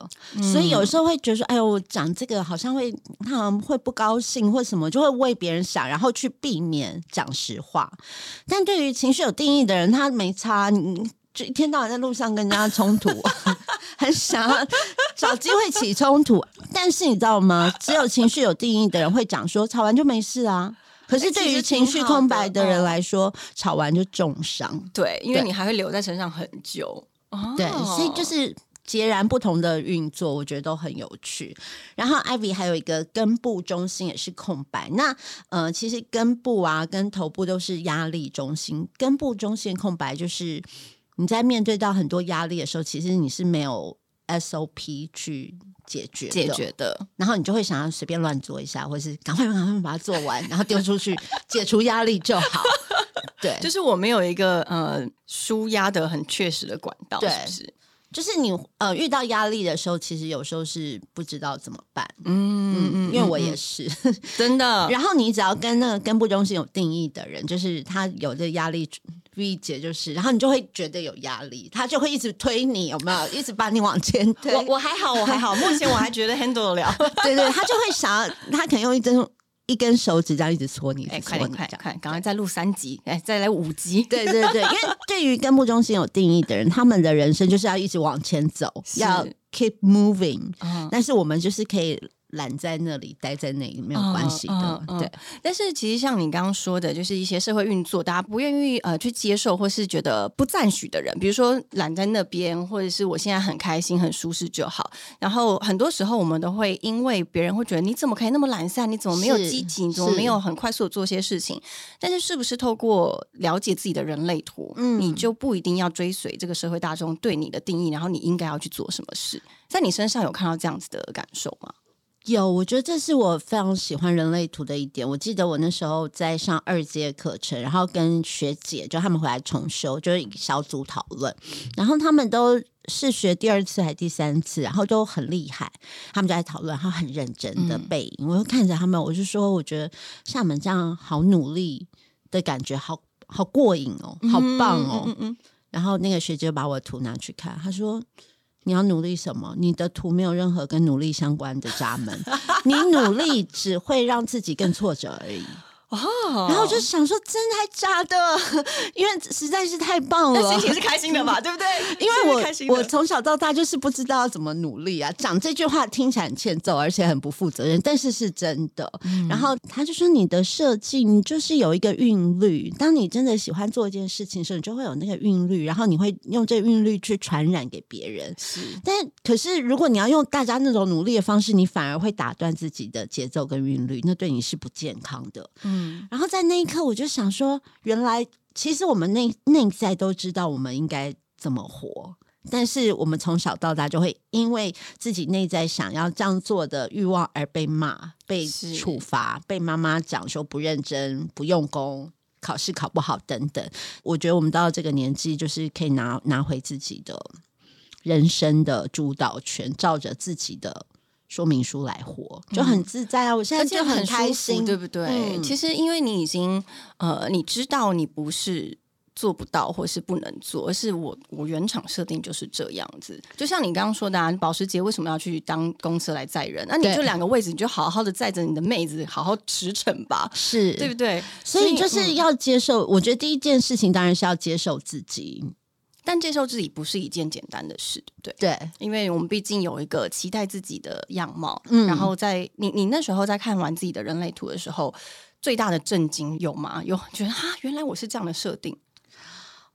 Speaker 3: 所以有时候会觉得说，哎呦，我讲这个好像会他好像会不高兴或什么，就会为别人想，然后去避免讲实话。但对于情绪有定义的人，他没差，你就一天到晚在路上跟人家冲突，很想要找机会起冲突。但是你知道吗？只有情绪有定义的人会讲说，吵完就没事啊。可是对于情绪空白的人
Speaker 2: 嗯
Speaker 3: 来说，吵完就重伤。
Speaker 2: 对，因为你还会留在身上很久。哦
Speaker 3: 对，所以就是截然不同的运作，我觉得都很有趣。然后 Ivy 还有一个根部中心也是空白。那呃，其实根部啊跟头部都是压力中心，根部中心空白就是你在面对到很多压力的时候，其实你是没有 SOP 去解决的
Speaker 2: 解决的，
Speaker 3: 然后你就会想要随便乱做一下，或是赶快赶快把它做完，然后丢出去 解除压力就好。对，
Speaker 2: 就是我没有一个呃舒压的很确实的管道，
Speaker 3: 对
Speaker 2: 是不是？
Speaker 3: 就是你呃遇到压力的时候，其实有时候是不知道怎么办。
Speaker 2: 嗯
Speaker 3: 嗯，因为我也
Speaker 2: 嗯
Speaker 3: 是。
Speaker 2: 真的，
Speaker 3: 然后你只要跟那个根部中心有定义的人，就是他有这压力。V 姐就是，然后你就会觉得有压力，他就会一直推你，有没有？一直把你往前推。
Speaker 2: 我我还好，我还好，目前我还觉得 handle 得了。
Speaker 3: 对对，他就会想要，他可能用一根一根手指这样一直搓你，一
Speaker 2: 哎，
Speaker 3: 你
Speaker 2: 快点快，赶快再录三集，哎，再来五集。
Speaker 3: 对对对，因为对于根部中心有定义的人，他们的人生就是要一直往前走，要 keep moving。
Speaker 2: 嗯
Speaker 3: 但是我们就是可以懒在那里，待在那里没有关系的。
Speaker 2: 嗯嗯嗯
Speaker 3: 对，
Speaker 2: 但是其实像你刚刚说的，就是一些社会运作，大家不愿意呃去接受，或是觉得不赞许的人，比如说懒在那边，或者是我现在很开心、很舒适就好。然后很多时候我们都会因为别人会觉得你怎么可以那么懒散，你怎么没有积极，你怎么没有很快速的做些事情？但是是不是透过了解自己的人类图，
Speaker 3: 嗯
Speaker 2: 你就不一定要追随这个社会大众对你的定义，然后你应该要去做什么事？在你身上有看到这样子的感受吗？
Speaker 3: 有，我觉得这是我非常喜欢人类图的一点。我记得我那时候在上二阶课程，然后跟学姐就他们回来重修，就是小组讨论，然后他们都是学第二次还第三次，然后都很厉害，他们就在讨论，然后很认真的背影。我就看着他们，我就说，我觉得像我们这样好努力的感觉，好好过瘾哦，好棒哦。
Speaker 2: 嗯嗯嗯
Speaker 3: 然后那个学姐就把我的图拿去看，她说：“你要努力什么？你的图没有任何跟努力相关的闸门，你努力只会让自己更挫折而已。
Speaker 2: 哦，
Speaker 3: 然后我就想说，真的还假的？因为实在是太棒了，
Speaker 2: 心情是开心的嘛，对不对？
Speaker 3: 因为我我从小到大就是不知道要怎么努力啊。讲这句话听起来很欠揍，而且很不负责任，但是是真的。然后他就说，你的设计你就是有一个韵律，当你真的喜欢做一件事情的时候，你就会有那个韵律，然后你会用这韵律去传染给别人。
Speaker 2: 是，
Speaker 3: 但可是如果你要用大家那种努力的方式，你反而会打断自己的节奏跟韵律，那对你是不健康的。嗯。然后在那一刻，我就想说，原来其实我们内内在都知道我们应该怎么活，但是我们从小到大就会因为自己内在想要这样做的欲望而被骂、被处罚、被妈妈讲说不认真、不用功、考试考不好等等。我觉得我们到这个年纪，就是可以拿拿回自己的人生的主导权，照着自己的。说明书来活就很自在啊！我现在就很开心，
Speaker 2: 对不对？其实因为你已经呃，你知道你不是做不到或是不能做，而是我我原厂设定就是这样子。就像你刚刚说的，啊，保时捷为什么要去当公司来载人？那你就两个位置，你就好好的载着你的妹子，好好驰骋吧，
Speaker 3: 是
Speaker 2: 对不对？
Speaker 3: 所以就是要接受。我觉得第一件事情当然是要接受自己。
Speaker 2: 但接受自己不是一件简单的事，对
Speaker 3: 对，
Speaker 2: 因为我们毕竟有一个期待自己的样貌，嗯，然后在你你那时候在看完自己的人类图的时候，最大的震惊有吗？有觉得啊，原来我是这样的设定。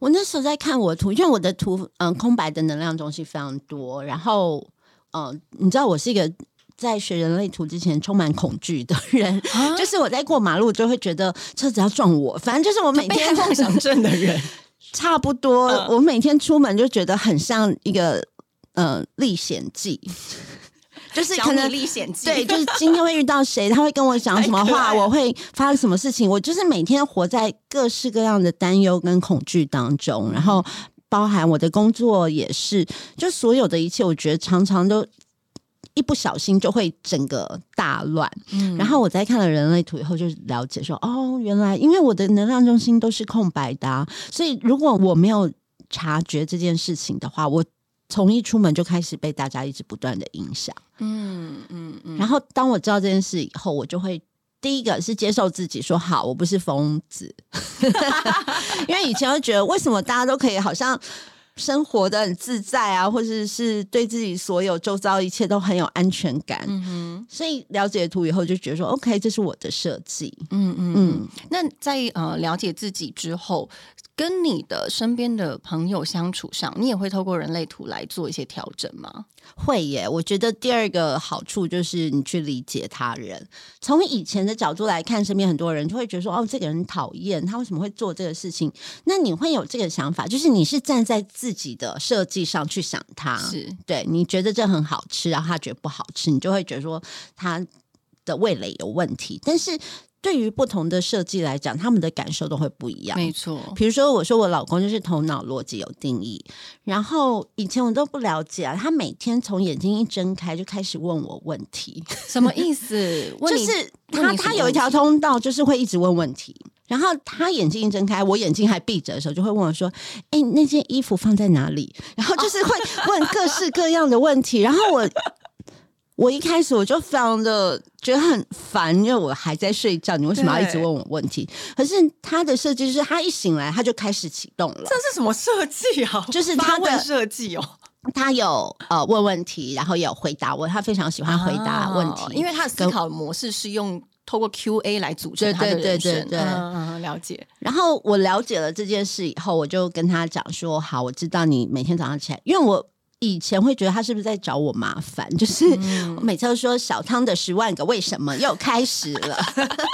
Speaker 3: 我那时候在看我的图，因为我的图嗯空白的能量中心非常多，然后嗯，你知道我是一个在学人类图之前充满恐惧的人，就是我在过马路就会觉得车子要撞我，反正就是我每天
Speaker 2: 梦想症的人。
Speaker 3: 差不多，我每天出门就觉得很像一个呃历险记，
Speaker 2: 就是可能历险记，
Speaker 3: 对，就是今天会遇到谁，他会跟我讲什么话，我会发生什么事情，我就是每天活在各式各样的担忧跟恐惧当中，然后包含我的工作也是，就所有的一切，我觉得常常都。一不小心就会整个大乱，嗯然后我在看了人类图以后，就了解说，哦，原来因为我的能量中心都是空白的，所以如果我没有察觉这件事情的话，我从一出门就开始被大家一直不断的影响。嗯嗯嗯。然后当我知道这件事以后，我就会第一个是接受自己，说好，我不是疯子，因为以前会觉得为什么大家都可以好像。生活的很自在啊，或者是对自己所有周遭一切都很有安全感。嗯哼，所以了解图以后就觉得说，OK，这是我的设计。嗯嗯
Speaker 2: 嗯。那在呃了解自己之后。跟你的身边的朋友相处上，你也会透过人类图来做一些调整吗？
Speaker 3: 会耶，我觉得第二个好处就是你去理解他人。从以前的角度来看，身边很多人就会觉得说：“哦，这个人讨厌，他为什么会做这个事情？”那你会有这个想法，就是你是站在自己的设计上去想他，
Speaker 2: 是
Speaker 3: 对你觉得这很好吃，然后他觉得不好吃，你就会觉得说他的味蕾有问题，但是。对于不同的设计来讲，他们的感受都会不一样。
Speaker 2: 没错，
Speaker 3: 比如说，我说我老公就是头脑逻辑有定义，然后以前我都不了解啊，他每天从眼睛一睁开就开始问我问题，
Speaker 2: 什么意思？
Speaker 3: 就是他他有一条通道，就是会一直问问题。然后他眼睛一睁开，我眼睛还闭着的时候，就会问我说：“哎，那件衣服放在哪里？” 然后就是会问各式各样的问题。然后我。我一开始我就非常的觉得很烦，因为我还在睡觉，你为什么要一直问我问题？可是他的设计是，他一醒来他就开始启动了。这
Speaker 2: 是什么设计啊？
Speaker 3: 就是他的
Speaker 2: 设计哦。
Speaker 3: 他有呃问问题，然后也有回答我，他非常喜欢回答问题，
Speaker 2: 因为他的思考模式是用透过 Q A 来组成他的人生。嗯，了解。
Speaker 3: 然后我了解了这件事以后，我就跟他讲说：好，我知道你每天早上起来，因为我。以前会觉得他是不是在找我麻烦？就是我每次都说小汤的十万个为什么又开始了。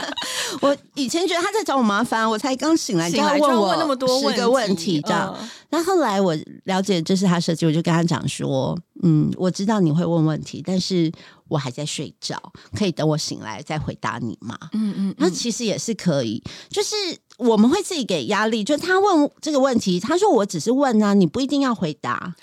Speaker 3: 我以前觉得他在找我麻烦，我才刚醒来，
Speaker 2: 就要
Speaker 3: 问我
Speaker 2: 那么多
Speaker 3: 十个问题这样。那后来我了解这是他设计，我就跟他讲说：“嗯，我知道你会问问题，但是我还在睡觉，可以等我醒来再回答你吗？”嗯嗯，那其实也是可以，就是我们会自己给压力。就他问这个问题，他说我只是问啊，你不一定要回答。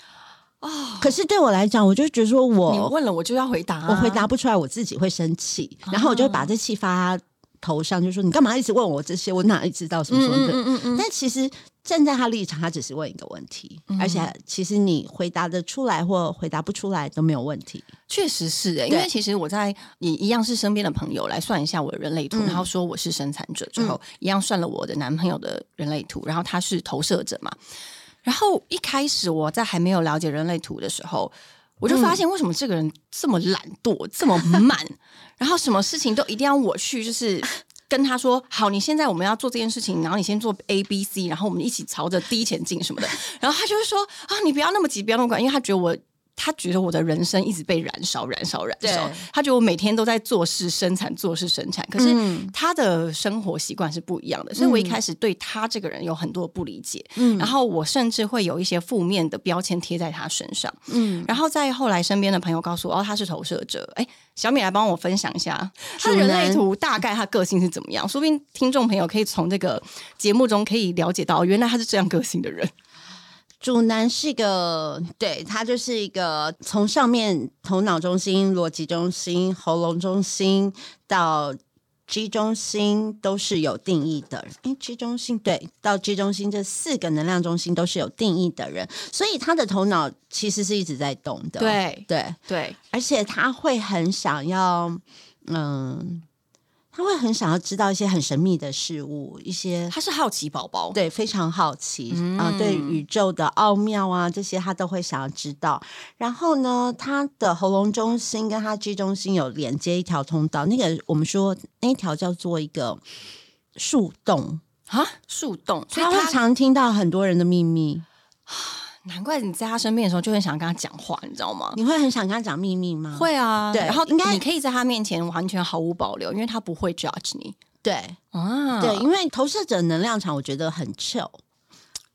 Speaker 3: 哦，可是对我来讲，我就觉得说，我
Speaker 2: 你问了，我就要回答，
Speaker 3: 我回答不出来，我自己会生气，然后我就会把这气发头上，就说你干嘛一直问我这些，我哪里知道什么什么的。但其实站在他立场，他只是问一个问题，
Speaker 2: 嗯。
Speaker 3: 而且其实你回答的出来或回答不出来都没有问题。
Speaker 2: 确实是诶、因为其实我在你一样是身边的朋友来算一下我的人类图，
Speaker 3: 嗯。
Speaker 2: 然后说我是生产者之后，一样算了我的男朋友的人类图，然后他是投射者嘛。然后一开始我在还没有了解人类图的时候，我就发现为什么这个人这么懒惰、这么慢，然后什么事情都一定要我去，就是。跟他说好，你现在我们要做这件事情，然后你先做 A、B、C，然后我们一起朝着 D 前进什么的。然后他就会说啊，你不要那么急，不要那么赶，因为他觉得我他觉得我的人生一直被燃烧、燃烧、燃烧
Speaker 3: 对。
Speaker 2: 他觉得我每天都在做事、生产、做事、生产。可是
Speaker 3: 嗯
Speaker 2: 他的生活习惯是不一样的，所以我一开始对他这个人有很多不理解，
Speaker 3: 嗯
Speaker 2: 然后我甚至会有一些负面的标签贴在他身上。
Speaker 3: 嗯，
Speaker 2: 然后再后来，身边的朋友告诉我，哦，他是投射者。哎，小米来帮我分享一下 他的人类图，大概他个性是怎么样？说不定听众朋友可以从这个节目中可以了解到，原来他是这样个性的人。
Speaker 3: 主男是一个，对他就是一个从上面头脑中心、逻辑中心、喉咙中心到 G 中心都是有定义的。诶 g 中心对，到 G 中心这四个能量中心都是有定义的人，所以他的头脑其实是一直在动的。
Speaker 2: 对
Speaker 3: 对，
Speaker 2: 对，
Speaker 3: 而且他会很想要，嗯，他会很想要知道一些很神秘的事物，一些
Speaker 2: 他是好奇宝宝。
Speaker 3: 对，非常好奇啊、
Speaker 2: 嗯
Speaker 3: 对宇宙的奥妙啊，这些他都会想要知道。然后呢，他的喉咙中心跟他 G 中心有连接一条通道，那个我们说那一条叫做一个树洞，
Speaker 2: 啊，树洞，所以
Speaker 3: 他会常听到很多人的秘密。
Speaker 2: 难怪你在他身边的时候就很想跟他讲话，你知道吗？
Speaker 3: 你会很想跟他讲秘密吗？，
Speaker 2: 会啊，
Speaker 3: 对
Speaker 2: 然后
Speaker 3: 应该
Speaker 2: 你可以在他面前完全毫无保留，因为他不会 judge 你
Speaker 3: 对、
Speaker 2: 啊。
Speaker 3: 对，因为投射者能量场，我觉得很 chill。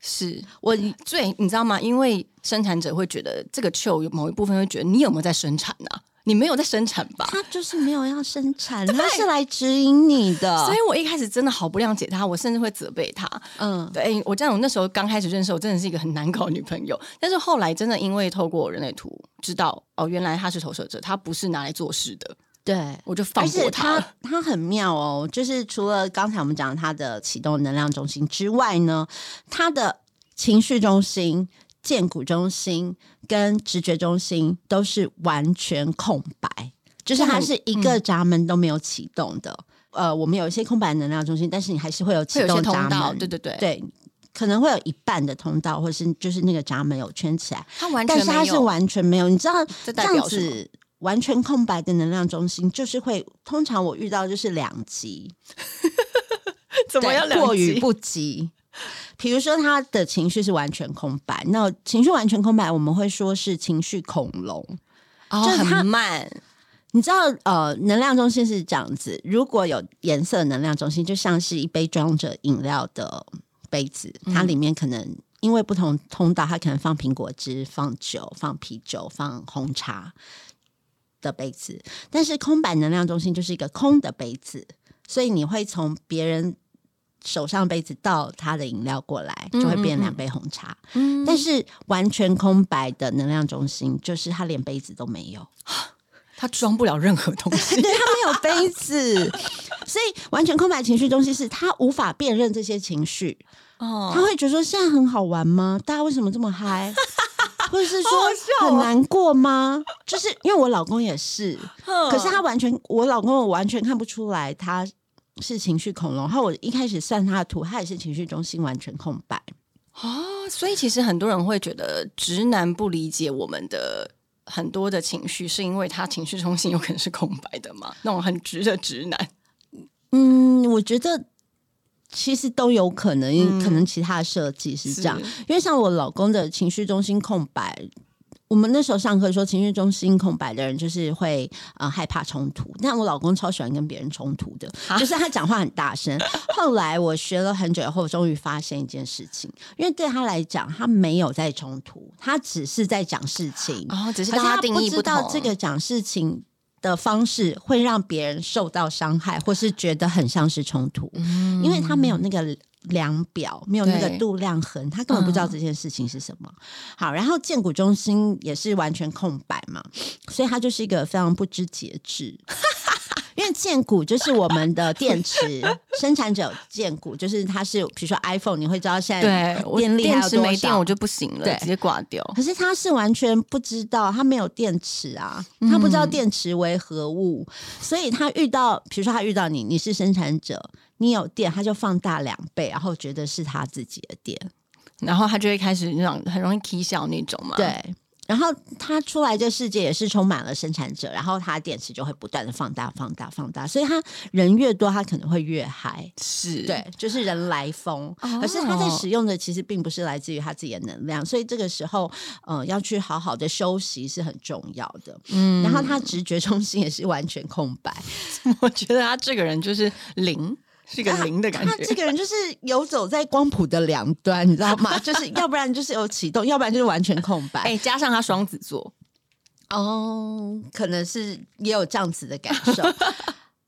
Speaker 2: 是
Speaker 3: 我
Speaker 2: 最，你知道吗？因为生产者会觉得这个 chill 有某一部分会觉得你有没有在生产呢、你没有在生产吧？
Speaker 3: 他就是没有要生产，他是来指引你的。
Speaker 2: 所以我一开始真的好不谅解他，我甚至会责备他。
Speaker 3: 嗯，
Speaker 2: 对我这样，我那时候刚开始认识我，真的是一个很难搞女朋友。但是后来真的因为透过人类图知道，哦，原来他是投射者，他不是拿来做事的，
Speaker 3: 对。
Speaker 2: 我就放过他
Speaker 3: 他他很妙哦，就是除了刚才我们讲他的启动能量中心之外呢，他的情绪中心、建骨中心跟直觉中心都是完全空白，就是它是一个闸门都没有启动的。呃，我们有一些空白能量中心，但是你还是会有启动闸
Speaker 2: 通道，
Speaker 3: 门，
Speaker 2: 对对对，
Speaker 3: 对，可能会有一半的通道，或是就是那个闸门有圈起来，
Speaker 2: 它完
Speaker 3: 但是它是。完全没有。你知道
Speaker 2: 这
Speaker 3: 这样？子完全空白的能量中心，就是会通常我遇到就是两极，
Speaker 2: 怎么样
Speaker 3: 对过于不及。比如说他的情绪是完全空白，那情绪完全空白，我们会说是情绪恐龙。
Speaker 2: 哦，
Speaker 3: 就是
Speaker 2: 很慢，
Speaker 3: 你知道，呃，能量中心是这样子，如果有颜色能量中心，就像是一杯装着饮料的杯子，它里面可能因为不同通道，它可能放苹果汁、放酒、放啤酒、放红茶的杯子，但是空白能量中心就是一个空的杯子，所以你会从别人。手上杯子倒他的饮料过来，就会变两杯红茶。
Speaker 2: 嗯
Speaker 3: 但是完全空白的能量中心，就是他连杯子都没有。
Speaker 2: 他装不了任何东西。
Speaker 3: 对他没有杯子，所以完全空白情绪中心是他无法辨认这些情绪，
Speaker 2: 哦
Speaker 3: 他会觉得说现在很好玩吗？大家为什么这么嗨？或者是说很难过吗？就是因为我老公也是，可
Speaker 2: 可
Speaker 3: 是他完全我老公我完全看不出来他是情绪恐龙。然后我一开始算他的图，他也是情绪中心完全空白。
Speaker 2: 哦，所以其实很多人会觉得直男不理解我们的很多的情绪，是因为他情绪中心有可能是空白的嘛？那种很直的直男，
Speaker 3: 嗯，我觉得其实都有可能，因为
Speaker 2: 嗯
Speaker 3: 可能其他的设计是这样。
Speaker 2: 是
Speaker 3: 因为像我老公的情绪中心空白，我们那时候上课说情绪中心空白的人就是会呃害怕冲突，但我老公超喜欢跟别人冲突的，
Speaker 2: 啊
Speaker 3: 就是他讲话很大声。后来我学了很久以后，终于发现一件事情，因为对他来讲，他没有在冲突，他只是在讲事情，
Speaker 2: 哦，只是
Speaker 3: 他
Speaker 2: 大家定义
Speaker 3: 不知道
Speaker 2: 同。
Speaker 3: 这个讲事情。的方式会让别人受到伤害，或是觉得很像是冲突，因为他没有那个量表，没有那个度量衡，他根本不知道这件事情是什么。好，然后建股中心也是完全空白嘛，所以他就是一个非常不知节制。因为建股就是我们的电池生产者，建股就是它是比如说 iPhone，你会知道现在电力还
Speaker 2: 电
Speaker 3: 有多少
Speaker 2: 池没电我就不行了，
Speaker 3: 对
Speaker 2: 直接挂掉。
Speaker 3: 可是他是完全不知道，他没有电池啊，他不知
Speaker 2: 嗯
Speaker 3: 道电池为何物，所以他遇到，比如说他遇到你，你是生产者，你有电，他就放大两倍，然后觉得是他自己的电，
Speaker 2: 然后他就会开始那种很容易啼笑那种嘛。，
Speaker 3: 对。然后他出来这世界也是充满了生产者，然后他电池就会不断的放大、放大、放大，所以他人越多，他可能会越嗨。
Speaker 2: 是，
Speaker 3: 对，就是人来疯。
Speaker 2: 哦
Speaker 3: 可是他在使用的其实并不是来自于他自己的能量，所以这个时候，呃，要去好好的休息是很重要的。
Speaker 2: 嗯
Speaker 3: 然后他直觉中心也是完全空白，
Speaker 2: 我觉得他这个人就是零，是个零的感觉
Speaker 3: 他
Speaker 2: 觉。
Speaker 3: 这个人就是游走在光谱的两端，你知道吗？就是要不然就是有启动，要不然就是完全空白。
Speaker 2: 哎、加上他双子座，
Speaker 3: 哦，可能是也有这样子的感受。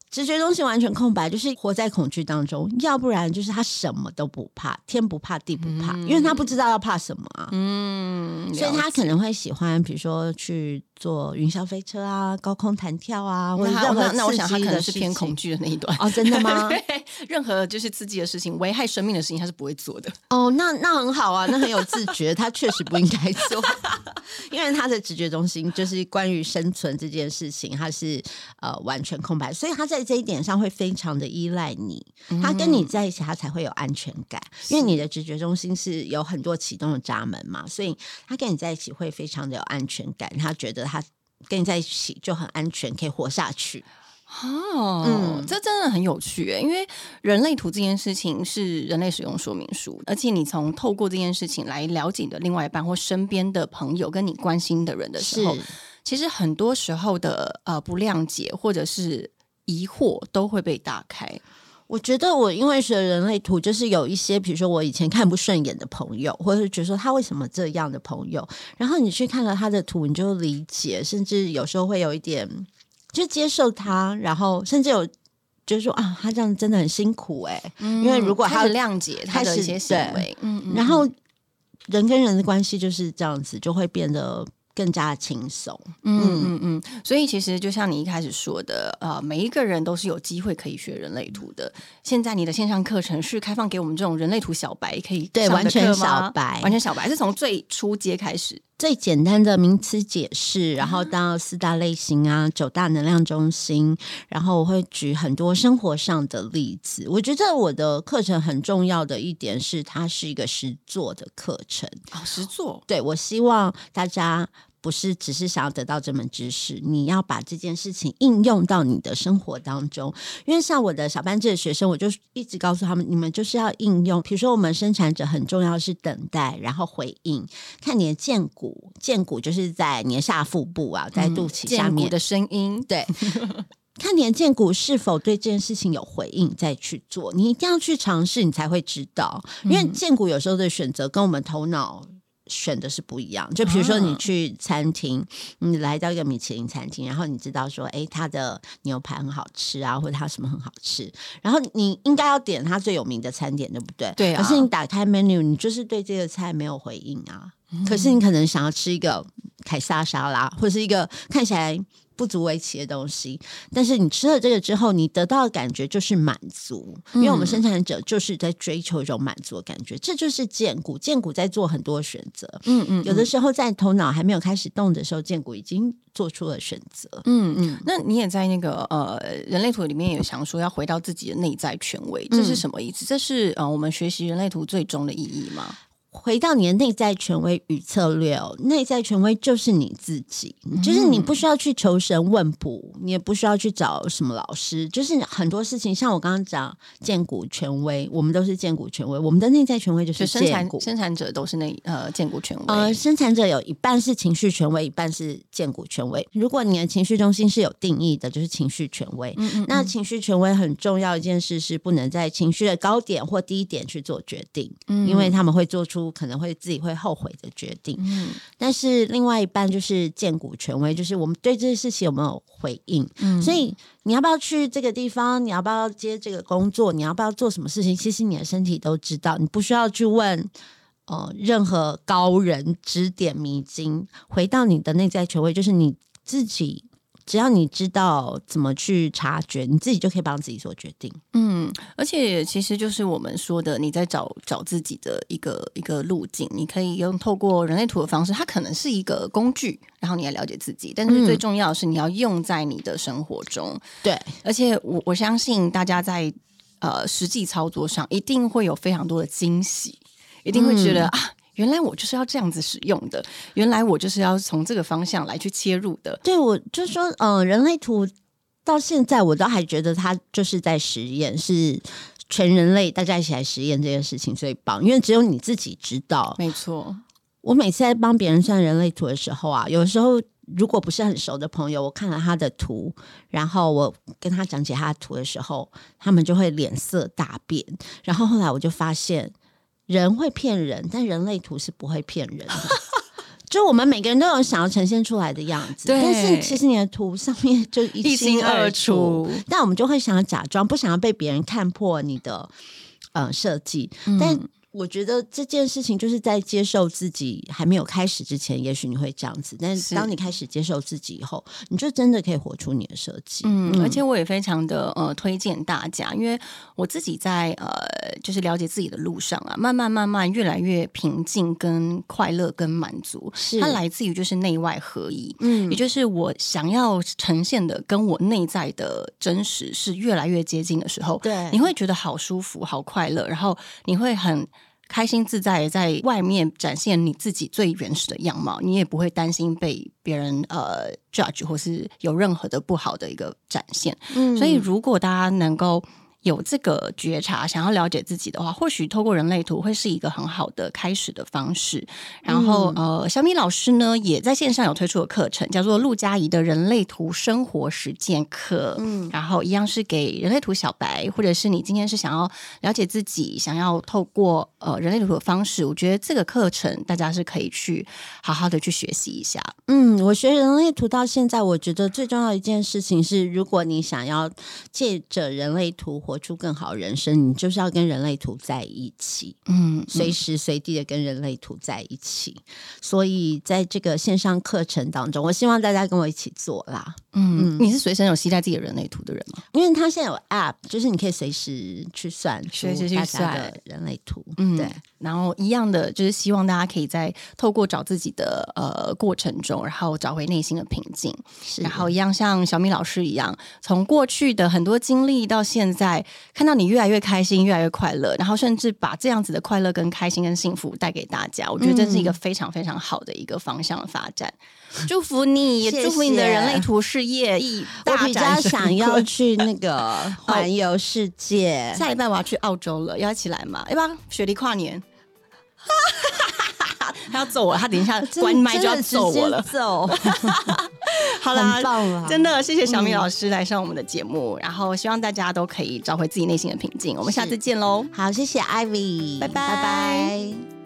Speaker 3: 直觉中心完全空白，就是活在恐惧当中；要不然就是他什么都不怕，天不怕地不怕，因为他不知道要怕什么啊。
Speaker 2: 嗯，
Speaker 3: 所以他可能会喜欢，比如说去坐云霄飞车啊、高空弹跳啊，或者
Speaker 2: 那他
Speaker 3: 任何
Speaker 2: 那那我想他可能是偏恐惧的那一段。
Speaker 3: 哦，真的吗？
Speaker 2: 对，任何就是刺激的事情、危害生命的事情，他是不会做的。
Speaker 3: 哦，那那很好啊，那很有自觉，他确实不应该做，因为他的直觉中心就是关于生存这件事情，他是呃完全空白，所以他在这一点上会非常的依赖你，他跟你在一起，他才会有安全感，因为你的直觉中心是有很多启动的闸门嘛，所以他跟你在一起会非常的有安全感，他觉得他跟你在一起就很安全，可以活下去。
Speaker 2: 哦，
Speaker 3: 嗯
Speaker 2: 这真的很有趣诶，因为人类图这件事情是人类使用说明书，而且你从透过这件事情来了解你的另外一半或身边的朋友跟你关心的人的时候，其实很多时候的呃不谅解或者是疑惑都会被打开。
Speaker 3: 我觉得我因为学人类图，就是有一些，比如说我以前看不顺眼的朋友，或者是觉得说他为什么这样的朋友，然后你去看了他的图，你就理解，甚至有时候会有一点就接受他，然后甚至有就是说啊，他这样真的很辛苦哎、因为如果他
Speaker 2: 谅解他的一些行为，嗯，嗯
Speaker 3: 然后人跟人的关系就是这样子，就会变得更加轻松。
Speaker 2: 嗯嗯嗯，所以其实就像你一开始说的，呃，每一个人都是有机会可以学人类图的。现在你的线上课程是开放给我们这种人类图小白可以
Speaker 3: 对完全小白
Speaker 2: 完全小白是从最初阶开始。
Speaker 3: 最简单的名词解释，然后到四大类型啊，九大能量中心，然后我会举很多生活上的例子。我觉得我的课程很重要的一点是，它是一个实作的课程。
Speaker 2: 哦，实作
Speaker 3: 对我希望大家。不是只是想要得到这门知识，你要把这件事情应用到你的生活当中。因为像我的小班制的学生，我就一直告诉他们，你们就是要应用。比如说，我们生产者很重要是等待，然后回应。看你的剑骨，剑骨就是在你的下腹部啊，在肚脐下面。
Speaker 2: 的声音，
Speaker 3: 对，看你的剑骨是否对这件事情有回应，再去做。你一定要去尝试，你才会知道。因为剑骨有时候的选择跟我们头脑。选的是不一样，就比如说你去餐厅，你来到一个米其林餐厅，然后你知道说，哎，它的牛排很好吃啊，或者它什么很好吃，然后你应该要点它最有名的餐点，对不对？
Speaker 2: 对啊。
Speaker 3: 可是你打开 menu，你就是对这个菜没有回应啊。可是你可能想要吃一个凯撒沙拉，或是一个看起来不足为奇的东西，但是你吃了这个之后，你得到的感觉就是满足，因为我们生产者就是在追求一种满足的感觉，这就是剑骨。剑骨在做很多选择，
Speaker 2: 嗯嗯，
Speaker 3: 有的时候在头脑还没有开始动的时候，剑骨已经做出了选择。
Speaker 2: 嗯嗯，那你也在那个呃人类图里面有想说要回到自己的内在权威，这是什么意思？这是呃我们学习人类图最终的意义吗？
Speaker 3: 回到你的内在权威与策略哦，内在权威就是你自己，就是你不需要去求神问卜，你也不需要去找什么老师，就是很多事情，像我刚刚讲建股权威，我们都是建股权威，我们的内在权威就
Speaker 2: 就是生。产生产者都是那呃建股权威，
Speaker 3: 呃，生产者有一半是情绪权威，一半是建股权威。如果你的情绪中心是有定义的，就是情绪权威。
Speaker 2: 嗯嗯
Speaker 3: 那情绪权威很重要一件事是不能在情绪的高点或低点去做决定，
Speaker 2: 嗯
Speaker 3: 因为他们会做出可能会自己会后悔的决定。
Speaker 2: 嗯
Speaker 3: 但是另外一半就是建骨权威，就是我们对这些事情有没有回应。
Speaker 2: 嗯
Speaker 3: 所以你要不要去这个地方？你要不要接这个工作？你要不要做什么事情？其实你的身体都知道，你不需要去问。呃，任何高人指点迷津，回到你的内在权威，就是你自己只要你知道怎么去察觉，你自己就可以帮自己做决定。
Speaker 2: 嗯，而且其实就是我们说的，你在找找自己的一个一个路径，你可以用透过人类图的方式，它可能是一个工具，然后你来了解自己。但是最重要的是，你要用在你的生活中。
Speaker 3: 对，
Speaker 2: 而且我我相信大家在呃实际操作上一定会有非常多的惊喜，一定会觉得、啊，原来我就是要这样子使用的，原来我就是要从这个方向来去切入的。
Speaker 3: 对我就说，呃，人类图到现在我都还觉得它就是在实验，是全人类大家一起来实验这件事情最棒，因为只有你自己知道。
Speaker 2: 没错，
Speaker 3: 我每次在帮别人算人类图的时候啊，有时候如果不是很熟的朋友，我看了他的图，然后我跟他讲解他的图的时候，他们就会脸色大变。然后后来我就发现，人会骗人，但人类图是不会骗人的。就我们每个人都有想要呈现出来的样子，但是其实你的图上面就一
Speaker 2: 一清二
Speaker 3: 二
Speaker 2: 楚。
Speaker 3: 但我们就会想要假装，不想要被别人看破你的呃设计。但我觉得这件事情就是在接受自己还没有开始之前，也许你会这样子，但是
Speaker 2: 是
Speaker 3: 当你开始接受自己以后，你就真的可以活出你的设计。
Speaker 2: 嗯，而且我也非常的呃推荐大家，因为我自己在呃就是了解自己的路上啊，慢慢慢慢越来越平静、跟快乐、跟满足，
Speaker 3: 是
Speaker 2: 它来自于就是内外合一。
Speaker 3: 嗯
Speaker 2: 也就是我想要呈现的，跟我内在的真实是越来越接近的时候，
Speaker 3: 对
Speaker 2: 你会觉得好舒服、好快乐，然后你会很开心自在地在外面展现你自己最原始的样貌，你也不会担心被别人呃 judge 或是有任何的不好的一个展现。
Speaker 3: 嗯
Speaker 2: 所以，如果大家能够有这个觉察，想要了解自己的话，或许透过人类图会是一个很好的开始的方式。然后，呃，小米老师呢也在线上有推出的课程，叫做陆佳怡的人类图生活实践课。嗯，然后一样是给人类图小白，或者是你今天是想要了解自己，想要透过呃人类图的方式，我觉得这个课程大家是可以去好好的去学习一下。
Speaker 3: 嗯，我学人类图到现在，我觉得最重要的一件事情是，如果你想要借着人类图活出更好人生，你就是要跟人类图在一起。
Speaker 2: 嗯，
Speaker 3: 随时随地的跟人类图在一起。所以在这个线上课程当中，我希望大家跟我一起做啦，
Speaker 2: 嗯，你是随身有携带自己的人类图的人吗？
Speaker 3: 因为他现在有 App，就是你可以随时去算出
Speaker 2: 随时去算
Speaker 3: 的人类图。
Speaker 2: 嗯
Speaker 3: 对，
Speaker 2: 然后一样的，就是希望大家可以在透过找自己的呃过程中，然后找回内心的平静。
Speaker 3: 是
Speaker 2: 然后一样像小米老师一样，从过去的很多经历到现在，看到你越来越开心，越来越快乐，然后甚至把这样子的快乐、跟开心、跟幸福带给大家，我觉得这是一个非常非常好的一个方向的发展。祝福你，祝福你的人类图事业一
Speaker 3: 我比较想要去那个环游世界。
Speaker 2: 下礼拜我要去澳洲了，要一起来吗？要不要雪梨跨年？他要揍我，他等一下 关麦就要揍我了。
Speaker 3: 揍，
Speaker 2: 好啦！真的谢谢小米老师来上我们的节目，然后希望大家都可以找回自己内心的平静。我们下次见喽。
Speaker 3: 好，谢谢 Ivy，
Speaker 2: 拜拜
Speaker 3: 拜拜。